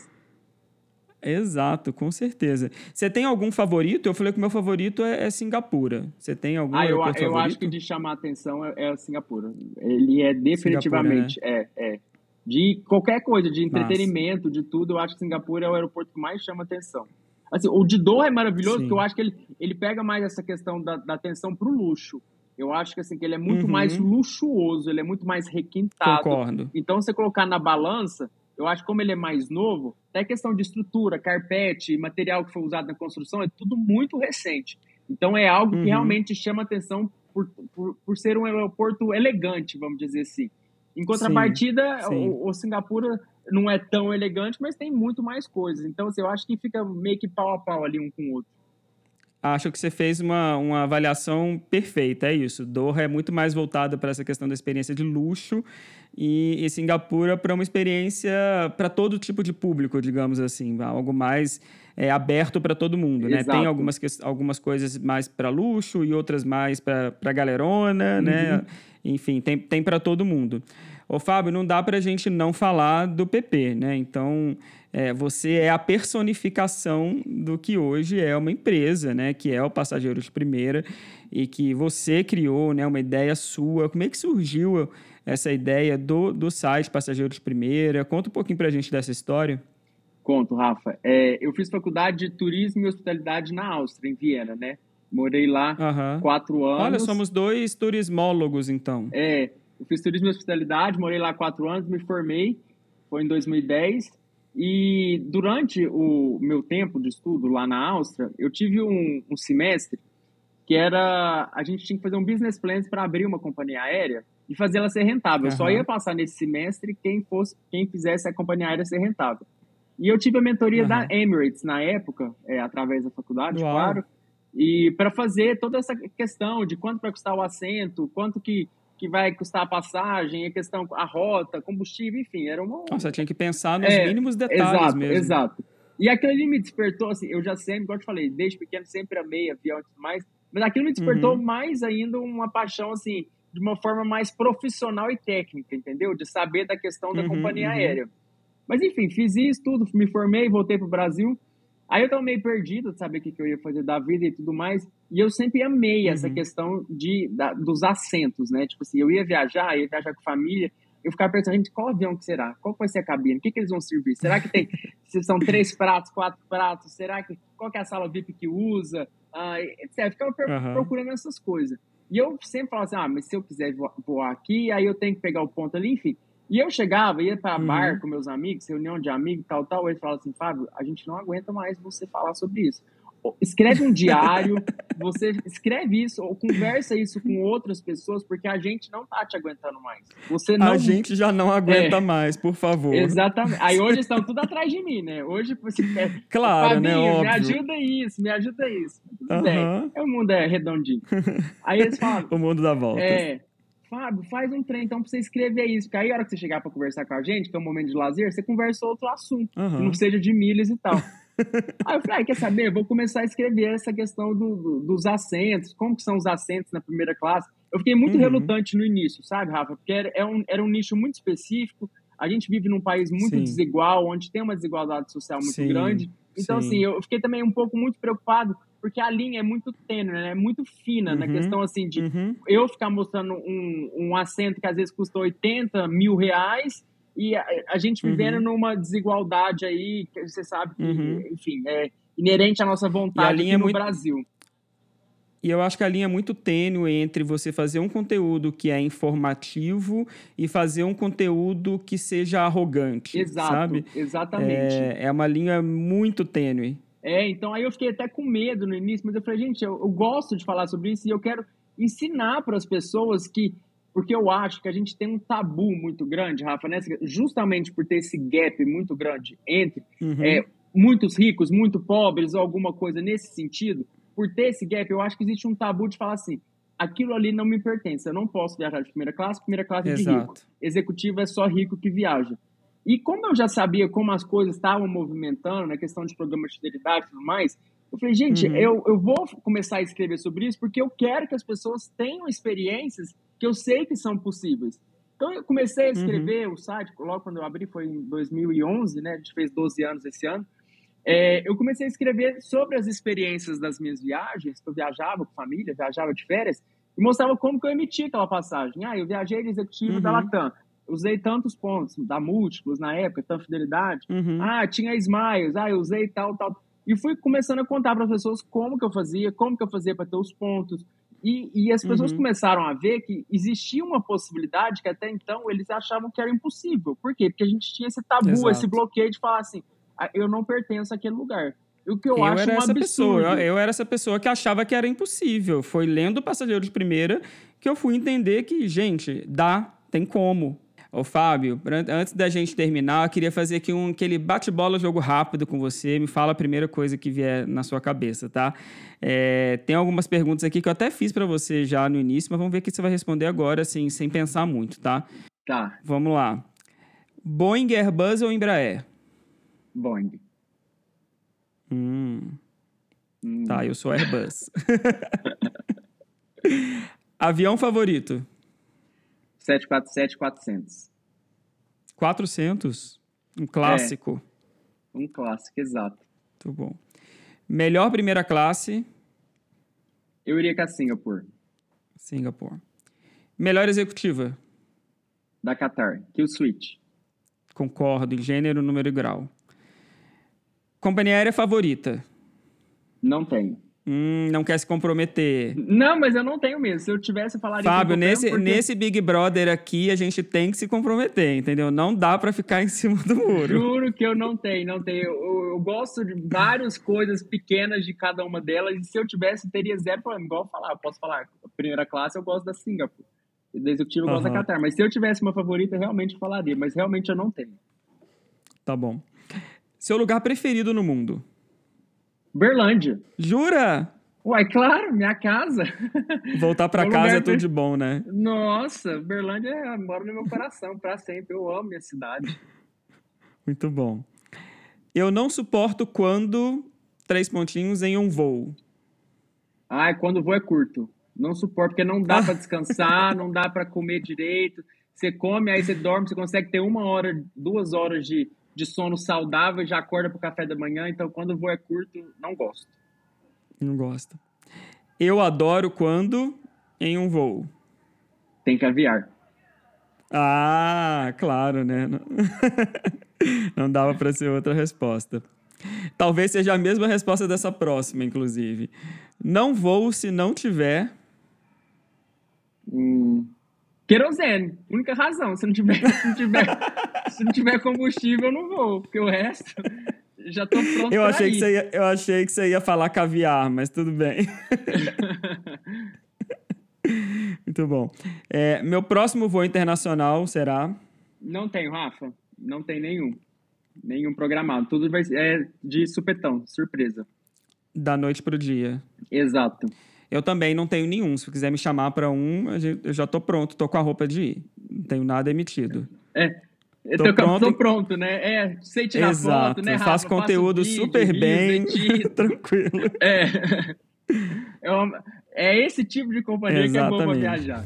Exato, com certeza. Você tem algum favorito? Eu falei que o meu favorito é, é Singapura. Você tem algum Ah, eu, aeroporto eu favorito? acho que de chamar a atenção é, é Singapura. Ele é definitivamente, né? é, é. De qualquer coisa, de entretenimento, de tudo, eu acho que Singapura é o aeroporto que mais chama atenção. Assim, o de Doha é maravilhoso, Sim. porque eu acho que ele, ele pega mais essa questão da, da atenção pro luxo. Eu acho que assim, que ele é muito Uhum. mais luxuoso, ele é muito mais requintado. Concordo. Então, você colocar na balança, eu acho que como ele é mais novo, até questão de estrutura, carpete, material que foi usado na construção, é tudo muito recente. Então, é algo Uhum. que realmente chama atenção por, por, por ser um aeroporto elegante, vamos dizer assim. Em contrapartida, sim. o, o Singapura não é tão elegante, mas tem muito mais coisas. Então, assim, eu acho que fica meio que pau a pau ali um com o outro. Acho que você fez uma, uma avaliação perfeita, é isso. Doha é muito mais voltada para essa questão da experiência de luxo e, e Singapura para uma experiência para todo tipo de público, digamos assim, algo mais é aberto para todo mundo, né? Exato. Tem algumas, algumas coisas mais para luxo e outras mais para galerona, né? Uhum. Enfim, tem, tem para todo mundo. Ô, Fábio, não dá para a gente não falar do PP, né? Então, é, você é a personificação do que hoje é uma empresa, né? Que é o Passageiro de Primeira e que você criou, né? Uma ideia sua. Como é que surgiu essa ideia do, do site Passageiro de Primeira? Conta um pouquinho para a gente dessa história. Conto, Rafa. É, eu fiz faculdade de turismo e hospitalidade na Áustria, em Viena, né? Morei lá Aham. quatro anos. Olha, somos dois turismólogos, então. É, eu fiz turismo e hospitalidade, morei lá quatro anos, me formei, foi em 2010. E durante o meu tempo de estudo lá na Áustria, eu tive um, um semestre que era a gente tinha que fazer um business plan para abrir uma companhia aérea e fazer ela ser rentável. Eu só ia passar nesse semestre quem fosse quem fizesse a companhia aérea ser rentável. E eu tive a mentoria da Aham. Emirates na época, é, através da faculdade, Uau. claro. E para fazer toda essa questão de quanto vai custar o assento, quanto que, que vai custar a passagem, a questão, a rota, combustível, enfim, era uma. Nossa, tinha que pensar nos É, mínimos detalhes exato, mesmo. exato. E aquilo ali me despertou, assim, eu já sempre, igual eu te falei, desde pequeno sempre amei avião e tudo mais, mas aquilo me despertou Uhum. mais ainda uma paixão, assim, de uma forma mais profissional e técnica, entendeu? De saber da questão da Uhum, companhia uhum. aérea. Mas enfim, fiz isso tudo, me formei, voltei pro Brasil. Aí eu tava meio perdido de saber o que, que eu ia fazer da vida e tudo mais. E eu sempre amei essa Uhum. questão de, da- dos assentos, né? Tipo assim, eu ia viajar, ia viajar com família. Eu ficava pensando, gente, qual avião que será? Qual vai ser a cabine? O que, que eles vão servir? Será que tem [laughs] se são três pratos, quatro pratos? Será que qual que é a sala VIP que usa? Ah, etc. Eu ficava Aham. procurando essas coisas. E eu sempre falava assim, ah, mas se eu quiser vo- voar aqui, aí eu tenho que pegar o ponto ali, enfim. E eu chegava, ia para Uhum. bar com meus amigos, reunião de amigos, tal, tal. Eles falavam assim, Fábio, a gente não aguenta mais você falar sobre isso. Escreve um diário, [laughs] você escreve isso, ou conversa isso com outras pessoas, porque a gente não tá te aguentando mais. Você não A gente já não aguenta É. mais, por favor. Exatamente. Aí hoje estão tudo [laughs] atrás de mim, né? Hoje você quer. Claro, né? Fabinho, me Óbvio. ajuda isso, me ajuda isso. Tudo bem. É, o mundo é redondinho. [laughs] Aí eles falam, O mundo dá volta. é, Fábio, faz um trem então pra você escrever isso. Porque aí a hora que você chegar pra conversar com a gente, que é um momento de lazer, você conversa outro assunto. Que Aham. não seja de milhas e tal. [laughs] Aí eu falei, ah, quer saber? Vou começar a escrever essa questão do- do- dos assentos, como que são os assentos na primeira classe. Eu fiquei muito Uhum. relutante no início, sabe, Rafa? Porque era, é um, era um nicho muito específico. A gente vive num país muito Sim. desigual, onde tem uma desigualdade social muito Sim, grande. Então, sim. assim, eu fiquei também um pouco muito preocupado, porque a linha é muito tênue, né? É muito fina na Uhum. questão, assim, de Uhum. eu ficar mostrando um, um assento que às vezes custa 80 mil reais e a, a gente vivendo numa desigualdade aí, que você sabe que, Uhum. enfim, é inerente à nossa vontade linha aqui é no muito- Brasil. E eu acho que a linha é muito tênue entre você fazer um conteúdo que é informativo e fazer um conteúdo que seja arrogante, Exato, sabe? exatamente. É... É, é uma linha muito tênue. então aí eu fiquei até com medo no início, mas eu falei, gente, eu, eu gosto de falar sobre isso e eu quero ensinar para as pessoas que porque eu acho que a gente tem um tabu muito grande, Rafa, né? justamente por ter esse gap muito grande entre Uhum. é, muitos ricos, muito pobres, ou alguma coisa nesse sentido, por ter esse gap, eu acho que existe um tabu de falar assim: aquilo ali não me pertence, eu não posso viajar de primeira classe, primeira classe é de rico. Executivo é só rico que viaja. E como eu já sabia como as coisas estavam movimentando, na questão de programa de fidelidade e tudo mais, eu falei, gente, Uhum. eu, eu vou começar a escrever sobre isso porque eu quero que as pessoas tenham experiências que eu sei que são possíveis. Então eu comecei a escrever o site, logo quando eu abri foi em 2011, né? A gente fez 12 anos esse ano. É, eu comecei a escrever sobre as experiências das minhas viagens, que eu viajava com família, viajava de férias, e mostrava como que eu emitia aquela passagem. Ah, eu viajei de executivo Uhum. da Latam, usei tantos pontos, da Múltiplos na época, tanta fidelidade. Uhum. Ah, tinha Smiles, ah, eu usei tal, tal. E fui começando a contar para as pessoas como que eu fazia, como que eu fazia para ter os pontos. E, e as pessoas Uhum. começaram a ver que existia uma possibilidade que até então eles achavam que era impossível. Por quê? Porque a gente tinha esse tabu, Exato. esse bloqueio de falar assim, "Ah, eu não pertenço àquele lugar. O que eu, Eu, acho era um essa absurdo. pessoa, eu, eu era essa pessoa que achava que era impossível. Foi lendo Passageiro de Primeira que eu fui entender que, gente, dá, tem como. Ô, Fábio, an- antes da gente terminar, eu queria fazer aqui um, aquele bate-bola jogo rápido com você. Me fala a primeira coisa que vier na sua cabeça, tá? É, tem algumas perguntas aqui que eu até fiz para você já no início, mas vamos ver o que você vai responder agora, assim, sem pensar muito, tá? Tá, Vamos lá. Boeing, Airbus ou Embraer? Boeing. Hum, Hum, tá, eu sou Airbus. [laughs] Avião favorito? 747-400. 400. Um clássico. Um clássico, exato. Muito bom. Melhor primeira classe? Eu iria com a Singapore, Singapore. Melhor executiva? da Qatar. Kill Switch. Concordo, em gênero, número e grau. Companhia aérea favorita? Não tenho. Hum, não quer se comprometer. Não, mas eu não tenho mesmo. Se eu tivesse, eu falaria Fábio, nesse, porque- nesse Big Brother aqui, a gente tem que se comprometer, entendeu? Não dá pra ficar em cima do muro. Juro que eu não tenho, não tenho. Eu, eu- gosto de várias coisas pequenas de cada uma delas, e se eu tivesse, teria zero problema. Igual eu falar, eu posso falar, primeira classe eu gosto da Singapore. E da executiva eu gosto da. Qatar. Mas se eu tivesse uma favorita, eu realmente falaria. Mas realmente eu não tenho. Tá bom. Seu lugar preferido no mundo? Berlândia. Jura? Uai, claro, minha casa. Voltar pra [laughs] Meu casa é tudo de bom, né? Nossa, Berlândia é- mora no meu coração pra sempre. Eu amo minha cidade. [laughs] Muito bom. Eu não suporto quando três pontinhos em um voo. Ai, quando o voo é curto. Não suporto, porque não dá [laughs] pra descansar, não dá pra comer direito. Você come, aí você dorme, você consegue ter uma hora, duas horas de, de sono saudável já acorda pro café da manhã. Então, quando o voo é curto, não gosto. Não gosto. Eu adoro quando em um voo. Tem caviar. Ah, claro, né? Não, [laughs] não dava pra ser outra resposta. Talvez seja a mesma resposta dessa próxima, inclusive. Não vou se não tiver. Querosene, única razão. Se não tiver, se não tiver, [laughs] se não tiver combustível, eu não vou, porque o resto já tô pronto Eu achei, que você ia, eu achei que você ia falar caviar, mas tudo bem. [laughs] Muito bom. É, meu próximo voo internacional será. Não tenho, Rafa. Não tem nenhum. Nenhum programado. Tudo vai ser é de supetão, surpresa. Da noite pro dia. Exato. Eu também não tenho nenhum. Se quiser me chamar pra um, eu já tô pronto, tô com a roupa de ir. Não tenho nada emitido. É. Eu Tô tô, pronto. tô pronto, né? É, sei tirar Exato. foto, né, Rafa? Faço conteúdo vídeo, super bem, [laughs] tranquilo. É. É, uma- é esse tipo de companhia que é boa pra Exatamente. viajar.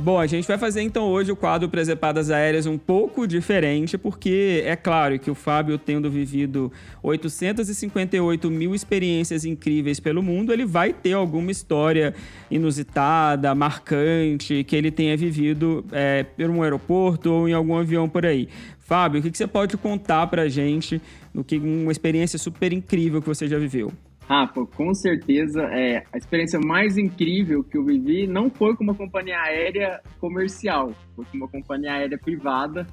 Bom, a gente vai fazer então hoje o quadro Presepadas Aéreas um pouco diferente, porque é claro que o Fábio, tendo vivido 858 mil experiências incríveis pelo mundo, ele vai ter alguma história inusitada, marcante, que ele tenha vivido é, por um aeroporto ou em algum avião por aí. Fábio, o que que você pode contar pra gente do que uma experiência super incrível que você já viveu? Rafa, com certeza, é, a experiência mais incrível que eu vivi não foi com uma companhia aérea comercial, foi com uma companhia aérea privada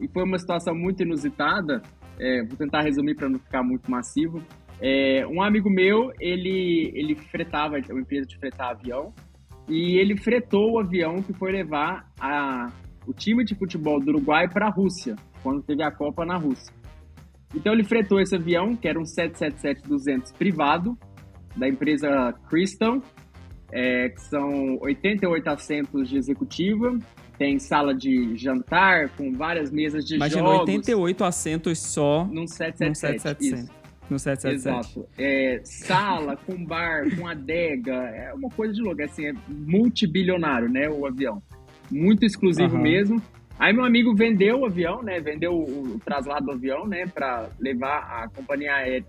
e foi uma situação muito inusitada. É, vou tentar resumir para não ficar muito massivo. É, um amigo meu, ele, ele fretava, uma empresa de fretar avião, e ele fretou o avião que foi levar a, o time de futebol do Uruguai para a Rússia, quando teve a Copa na Rússia. Então ele fretou esse avião, que era um 777-200 privado, da empresa Crystal, é, que são 88 assentos de executiva, tem sala de jantar com várias mesas de Imagina, jogos. 88 assentos só Num num 777. 777. isso. No 777. Exato. É, sala com bar, com adega, é uma coisa de louco. Assim, é multibilionário, né, o avião. Muito exclusivo Aham. mesmo. Aí meu amigo vendeu o avião, né, vendeu o, o traslado do avião, né, para levar a companhia aérea,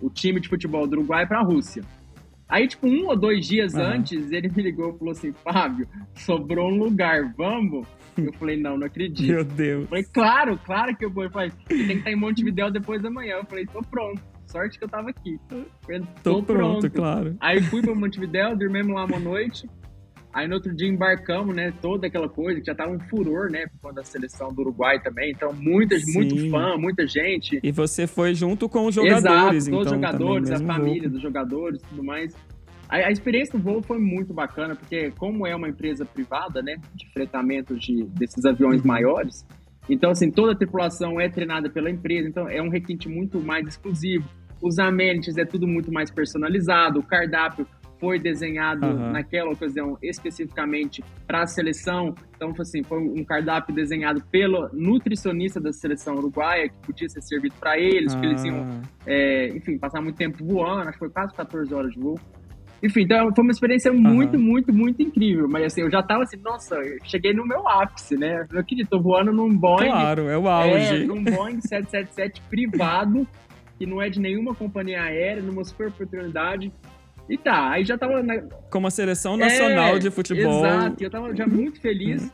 o time de futebol do Uruguai para a Rússia. Aí, tipo, um ou dois dias Aham. antes, ele me ligou e falou assim, Fábio, sobrou um lugar, vamos? Eu falei, não, não acredito. Meu Deus. Eu falei, claro, claro que eu vou. Ele falou, tem que estar em Montevidéu depois da manhã. Eu falei, tô pronto. Sorte que eu tava aqui. Eu falei, Tô, pronto, claro. Aí fui pra Montevidéu, dormimos lá uma noite. Aí no outro dia embarcamos, né? Toda aquela coisa que já tava um furor, né? Por conta da seleção do Uruguai também. Então, muitas, Sim. muito fã, muita gente. E você foi junto com os jogadores, Exato, então. todos os jogadores, também, a família voo. dos jogadores e tudo mais. A, a experiência do voo foi muito bacana, porque como é uma empresa privada, né, de fretamento de, desses aviões Uhum. maiores, então, assim, toda a tripulação é treinada pela empresa, então é um requinte muito mais exclusivo. Os amenities é tudo muito mais personalizado, o cardápio foi desenhado Aham. naquela ocasião especificamente para a seleção. Então, foi assim, foi um cardápio desenhado pelo nutricionista da seleção uruguaia, que podia ser servido para eles, porque eles iam, Ah, é, enfim, passar muito tempo voando, acho que foi quase 14 horas de voo. Enfim, então foi uma experiência muito, muito, muito incrível. Mas assim, eu já tava assim, nossa, cheguei no meu ápice, né? Eu acredito, tô voando num Boeing. claro, é o É, auge. num Boeing 777 privado, que não é de nenhuma companhia aérea, numa super oportunidade. E tá, aí já tava na, Como a seleção nacional é, de futebol. Exato, eu tava já muito feliz.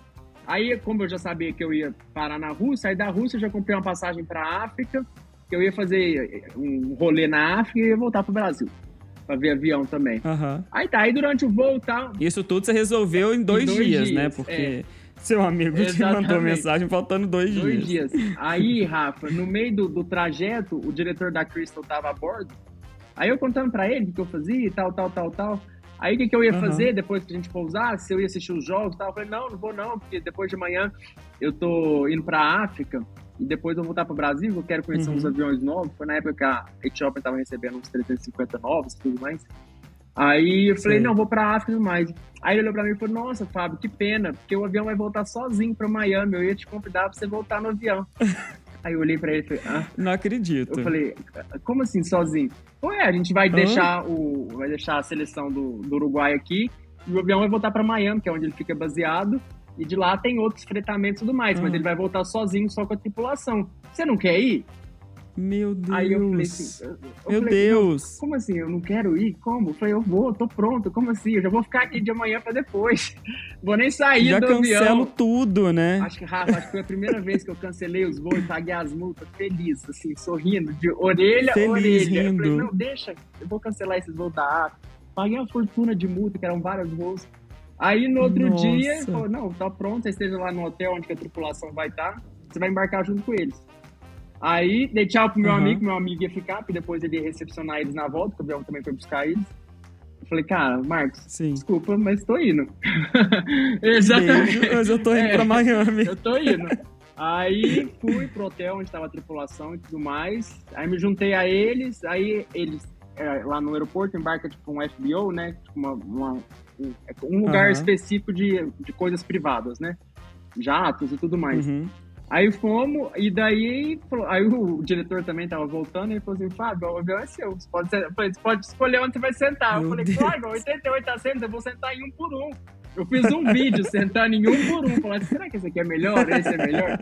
Aí, como eu já sabia que eu ia parar na Rússia, aí da Rússia eu já comprei uma passagem pra África, que eu ia fazer um rolê na África e ia voltar pro Brasil, pra ver avião também. Aham. Aí tá, aí durante o voo tal, Isso tudo você resolveu em dois, dois dias, né? dias, Porque é. seu amigo te mandou Exatamente. mensagem faltando dois, dois dias. dias. Aí, Rafa, no meio do, do trajeto, o diretor da Crystal tava a bordo, aí eu contando pra ele o que eu fazia e tal, tal, tal, tal. Aí o que, que eu ia Aham. fazer depois que a gente pousasse? Se eu ia assistir os jogos e tal. Eu falei, não, não vou não, porque depois de manhã eu tô indo pra África e depois eu vou voltar pro Brasil, eu quero conhecer Uhum. uns aviões novos. Foi na época que a Etiópia tava recebendo uns 350 novos e tudo mais. Aí eu falei, não, vou pra África e tudo mais. Aí ele olhou pra mim e falou, nossa, Fábio, que pena, porque o avião vai voltar sozinho pra Miami, eu ia te convidar pra você voltar no avião. [laughs] Aí eu olhei pra ele e falei, ah, Não acredito. eu falei, como assim sozinho? Ué, a gente vai deixar o. Vai deixar a seleção do, do Uruguai aqui e o avião vai voltar pra Miami, que é onde ele fica baseado. E de lá tem outros fretamentos e tudo mais, mas Hum. ele vai voltar sozinho, só com a tripulação. Você não quer ir? Meu Deus. Aí eu falei assim. eu- eu Meu falei, Deus. "Não, como assim? Eu não quero ir? Como? Eu falei, eu vou, tô pronto. Como assim? Eu já vou ficar aqui de amanhã pra depois. [laughs] Vou nem sair Já do cancelo avião. tudo, né? Acho que, Rafa, acho que foi a primeira vez que eu cancelei os voos e paguei as multas feliz, assim, sorrindo, de orelha a orelha. Eu falei, rindo. não, deixa, eu vou cancelar esses voos da África. Paguei uma fortuna de multa, que eram vários voos. Aí no outro Nossa. dia, falou, não, tá pronto, você esteja lá no hotel onde a tripulação vai estar, você vai embarcar junto com eles. Aí dei tchau pro meu Aham. amigo, meu amigo ia ficar, porque depois ele ia recepcionar eles na volta, porque o avião também foi buscar eles. Eu falei, cara, Marcos, Sim. desculpa, mas tô indo. [laughs] Exatamente. Beijo, [laughs] mas eu tô indo É. pra Miami. Eu tô indo. Aí fui pro hotel onde estava a tripulação e tudo mais. Aí me juntei a eles. Aí eles, é, lá no aeroporto, embarca tipo um FBO, né? Tipo uma, uma- um, é lugar Aham. específico de, de coisas privadas, né? Jatos e tudo mais. Uhum. Aí fomos, e daí aí o diretor também tava voltando e falou assim: Fábio, o avião é seu. Você pode, falei, você pode escolher onde você vai sentar. Meu eu falei, Deus. claro, 88 assentos, eu vou sentar em um por um. Eu fiz um vídeo [laughs] sentando em um por um. Falei, será que esse aqui é melhor? Esse é melhor?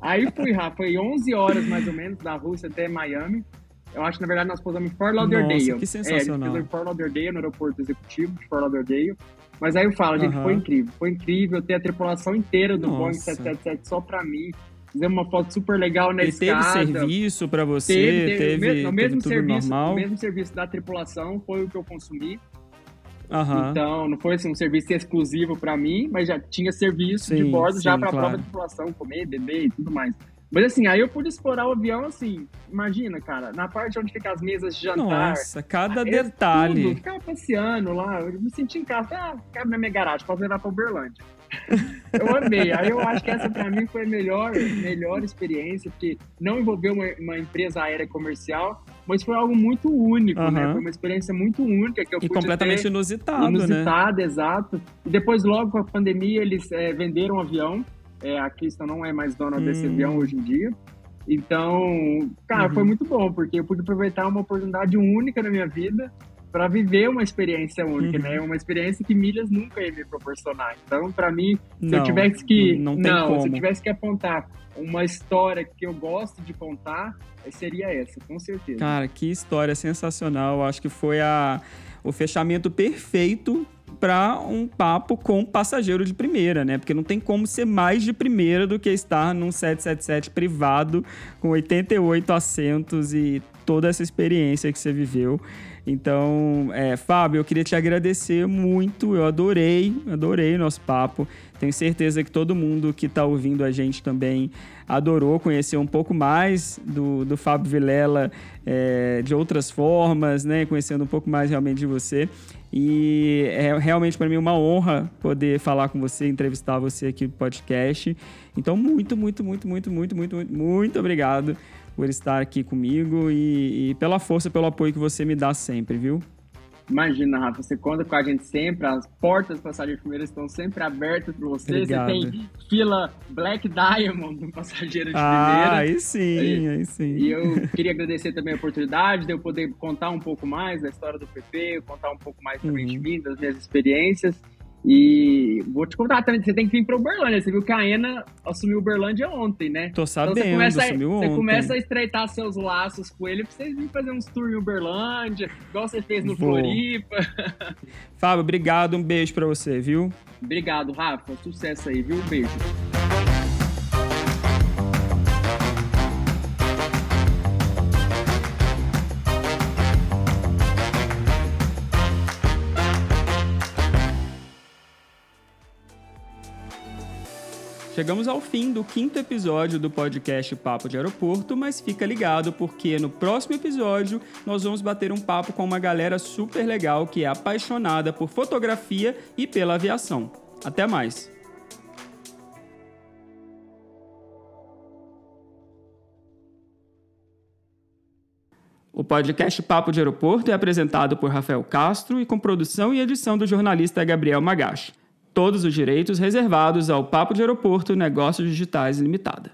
Aí fui, Rafa, foi 11 horas mais ou menos da Rússia até Miami. Eu acho que na verdade nós pousamos em Fort Lauderdale. Nossa, que É, a gente sensacional. pousou em Fort Lauderdale, no aeroporto executivo de Fort Lauderdale. Mas aí eu falo, gente, Aham. foi incrível. Foi incrível ter a tripulação inteira do Boeing Nossa. 777 só pra mim. Fizemos uma foto super legal na E teve escada. serviço pra você? Teve, teve, Teve, o mesmo, teve tudo serviço, normal? o mesmo serviço da tripulação foi o que eu consumi. Aham. Então, não foi assim, um serviço exclusivo pra mim, mas já tinha serviço Sim, de bordo já sim, pra claro. própria tripulação, comer, beber e tudo mais. Mas assim, aí eu pude explorar o avião assim, imagina, cara, na parte onde ficam as mesas de jantar. Nossa, cada detalhe. Tudo, ficava passeando lá, eu me senti em casa, ah, cabe na minha garagem, posso levar pra Uberlândia. [laughs] eu amei, aí eu acho que essa pra mim foi a melhor, melhor experiência, porque não envolveu uma, uma empresa aérea comercial, mas foi algo muito único, né? Aham. Foi uma experiência muito única que eu E pude completamente ter. inusitado, né? Inusitado, exato. E depois, logo com a pandemia, eles é, venderam o avião. É, a Crystal não é mais dona desse Hum. avião hoje em dia. Então, cara, Uhum. foi muito bom, porque eu pude aproveitar uma oportunidade única na minha vida para viver uma experiência única, Uhum. né? Uma experiência que milhas nunca ia me proporcionar. Então, para mim, se Não, eu tivesse que não tem se eu tivesse que apontar uma história que eu gosto de contar, seria essa, com certeza. Cara, que história sensacional. Acho que foi a, o fechamento perfeito para um papo com passageiro de primeira, né? Porque não tem como ser mais de primeira do que estar num 777 privado com 88 assentos e toda essa experiência que você viveu. Então, é, Fábio, eu queria te agradecer muito. Eu adorei, adorei o nosso papo. Tenho certeza que todo mundo que está ouvindo a gente também adorou conhecer um pouco mais do, do Fábio Vilela é, de outras formas, né? Conhecendo um pouco mais realmente de você. E é realmente para mim uma honra poder falar com você, entrevistar você aqui no podcast. Então, muito, muito, muito, muito, muito, muito, muito, muito obrigado por estar aqui comigo e, e pela força, pelo apoio que você me dá sempre, viu? Imagina, Rafa, você conta com a gente sempre, as portas Passageiros Primeiras estão sempre abertas para você. Obrigado. Você tem fila Black Diamond no Passageiro de ah, Primeira. Aí sim, aí, aí sim. E eu queria agradecer também a oportunidade de eu poder contar um pouco mais da história do PP, contar um pouco mais também Uhum. de mim, das minhas experiências. E vou te contar também, você tem que vir para Uberlândia. Você viu que a Ana assumiu Uberlândia ontem, né? Tô sabendo, então você começa, a, sumiu você ontem. começa a estreitar seus laços com ele pra vocês virem fazer uns tours em Uberlândia, igual você fez no Vou. Floripa. Fábio, obrigado, um beijo pra você, viu? Obrigado, Rafa. Sucesso aí, viu? Beijo. Chegamos ao fim do quinto episódio do podcast Papo de Aeroporto, mas fica ligado porque no próximo episódio nós vamos bater um papo com uma galera super legal que é apaixonada por fotografia e pela aviação. Até mais! O podcast Papo de Aeroporto é apresentado por Rafael Castro e com produção e edição do jornalista Gabriel Magache. Todos os direitos reservados ao Papo de Aeroporto Negócios Digitais Limitada.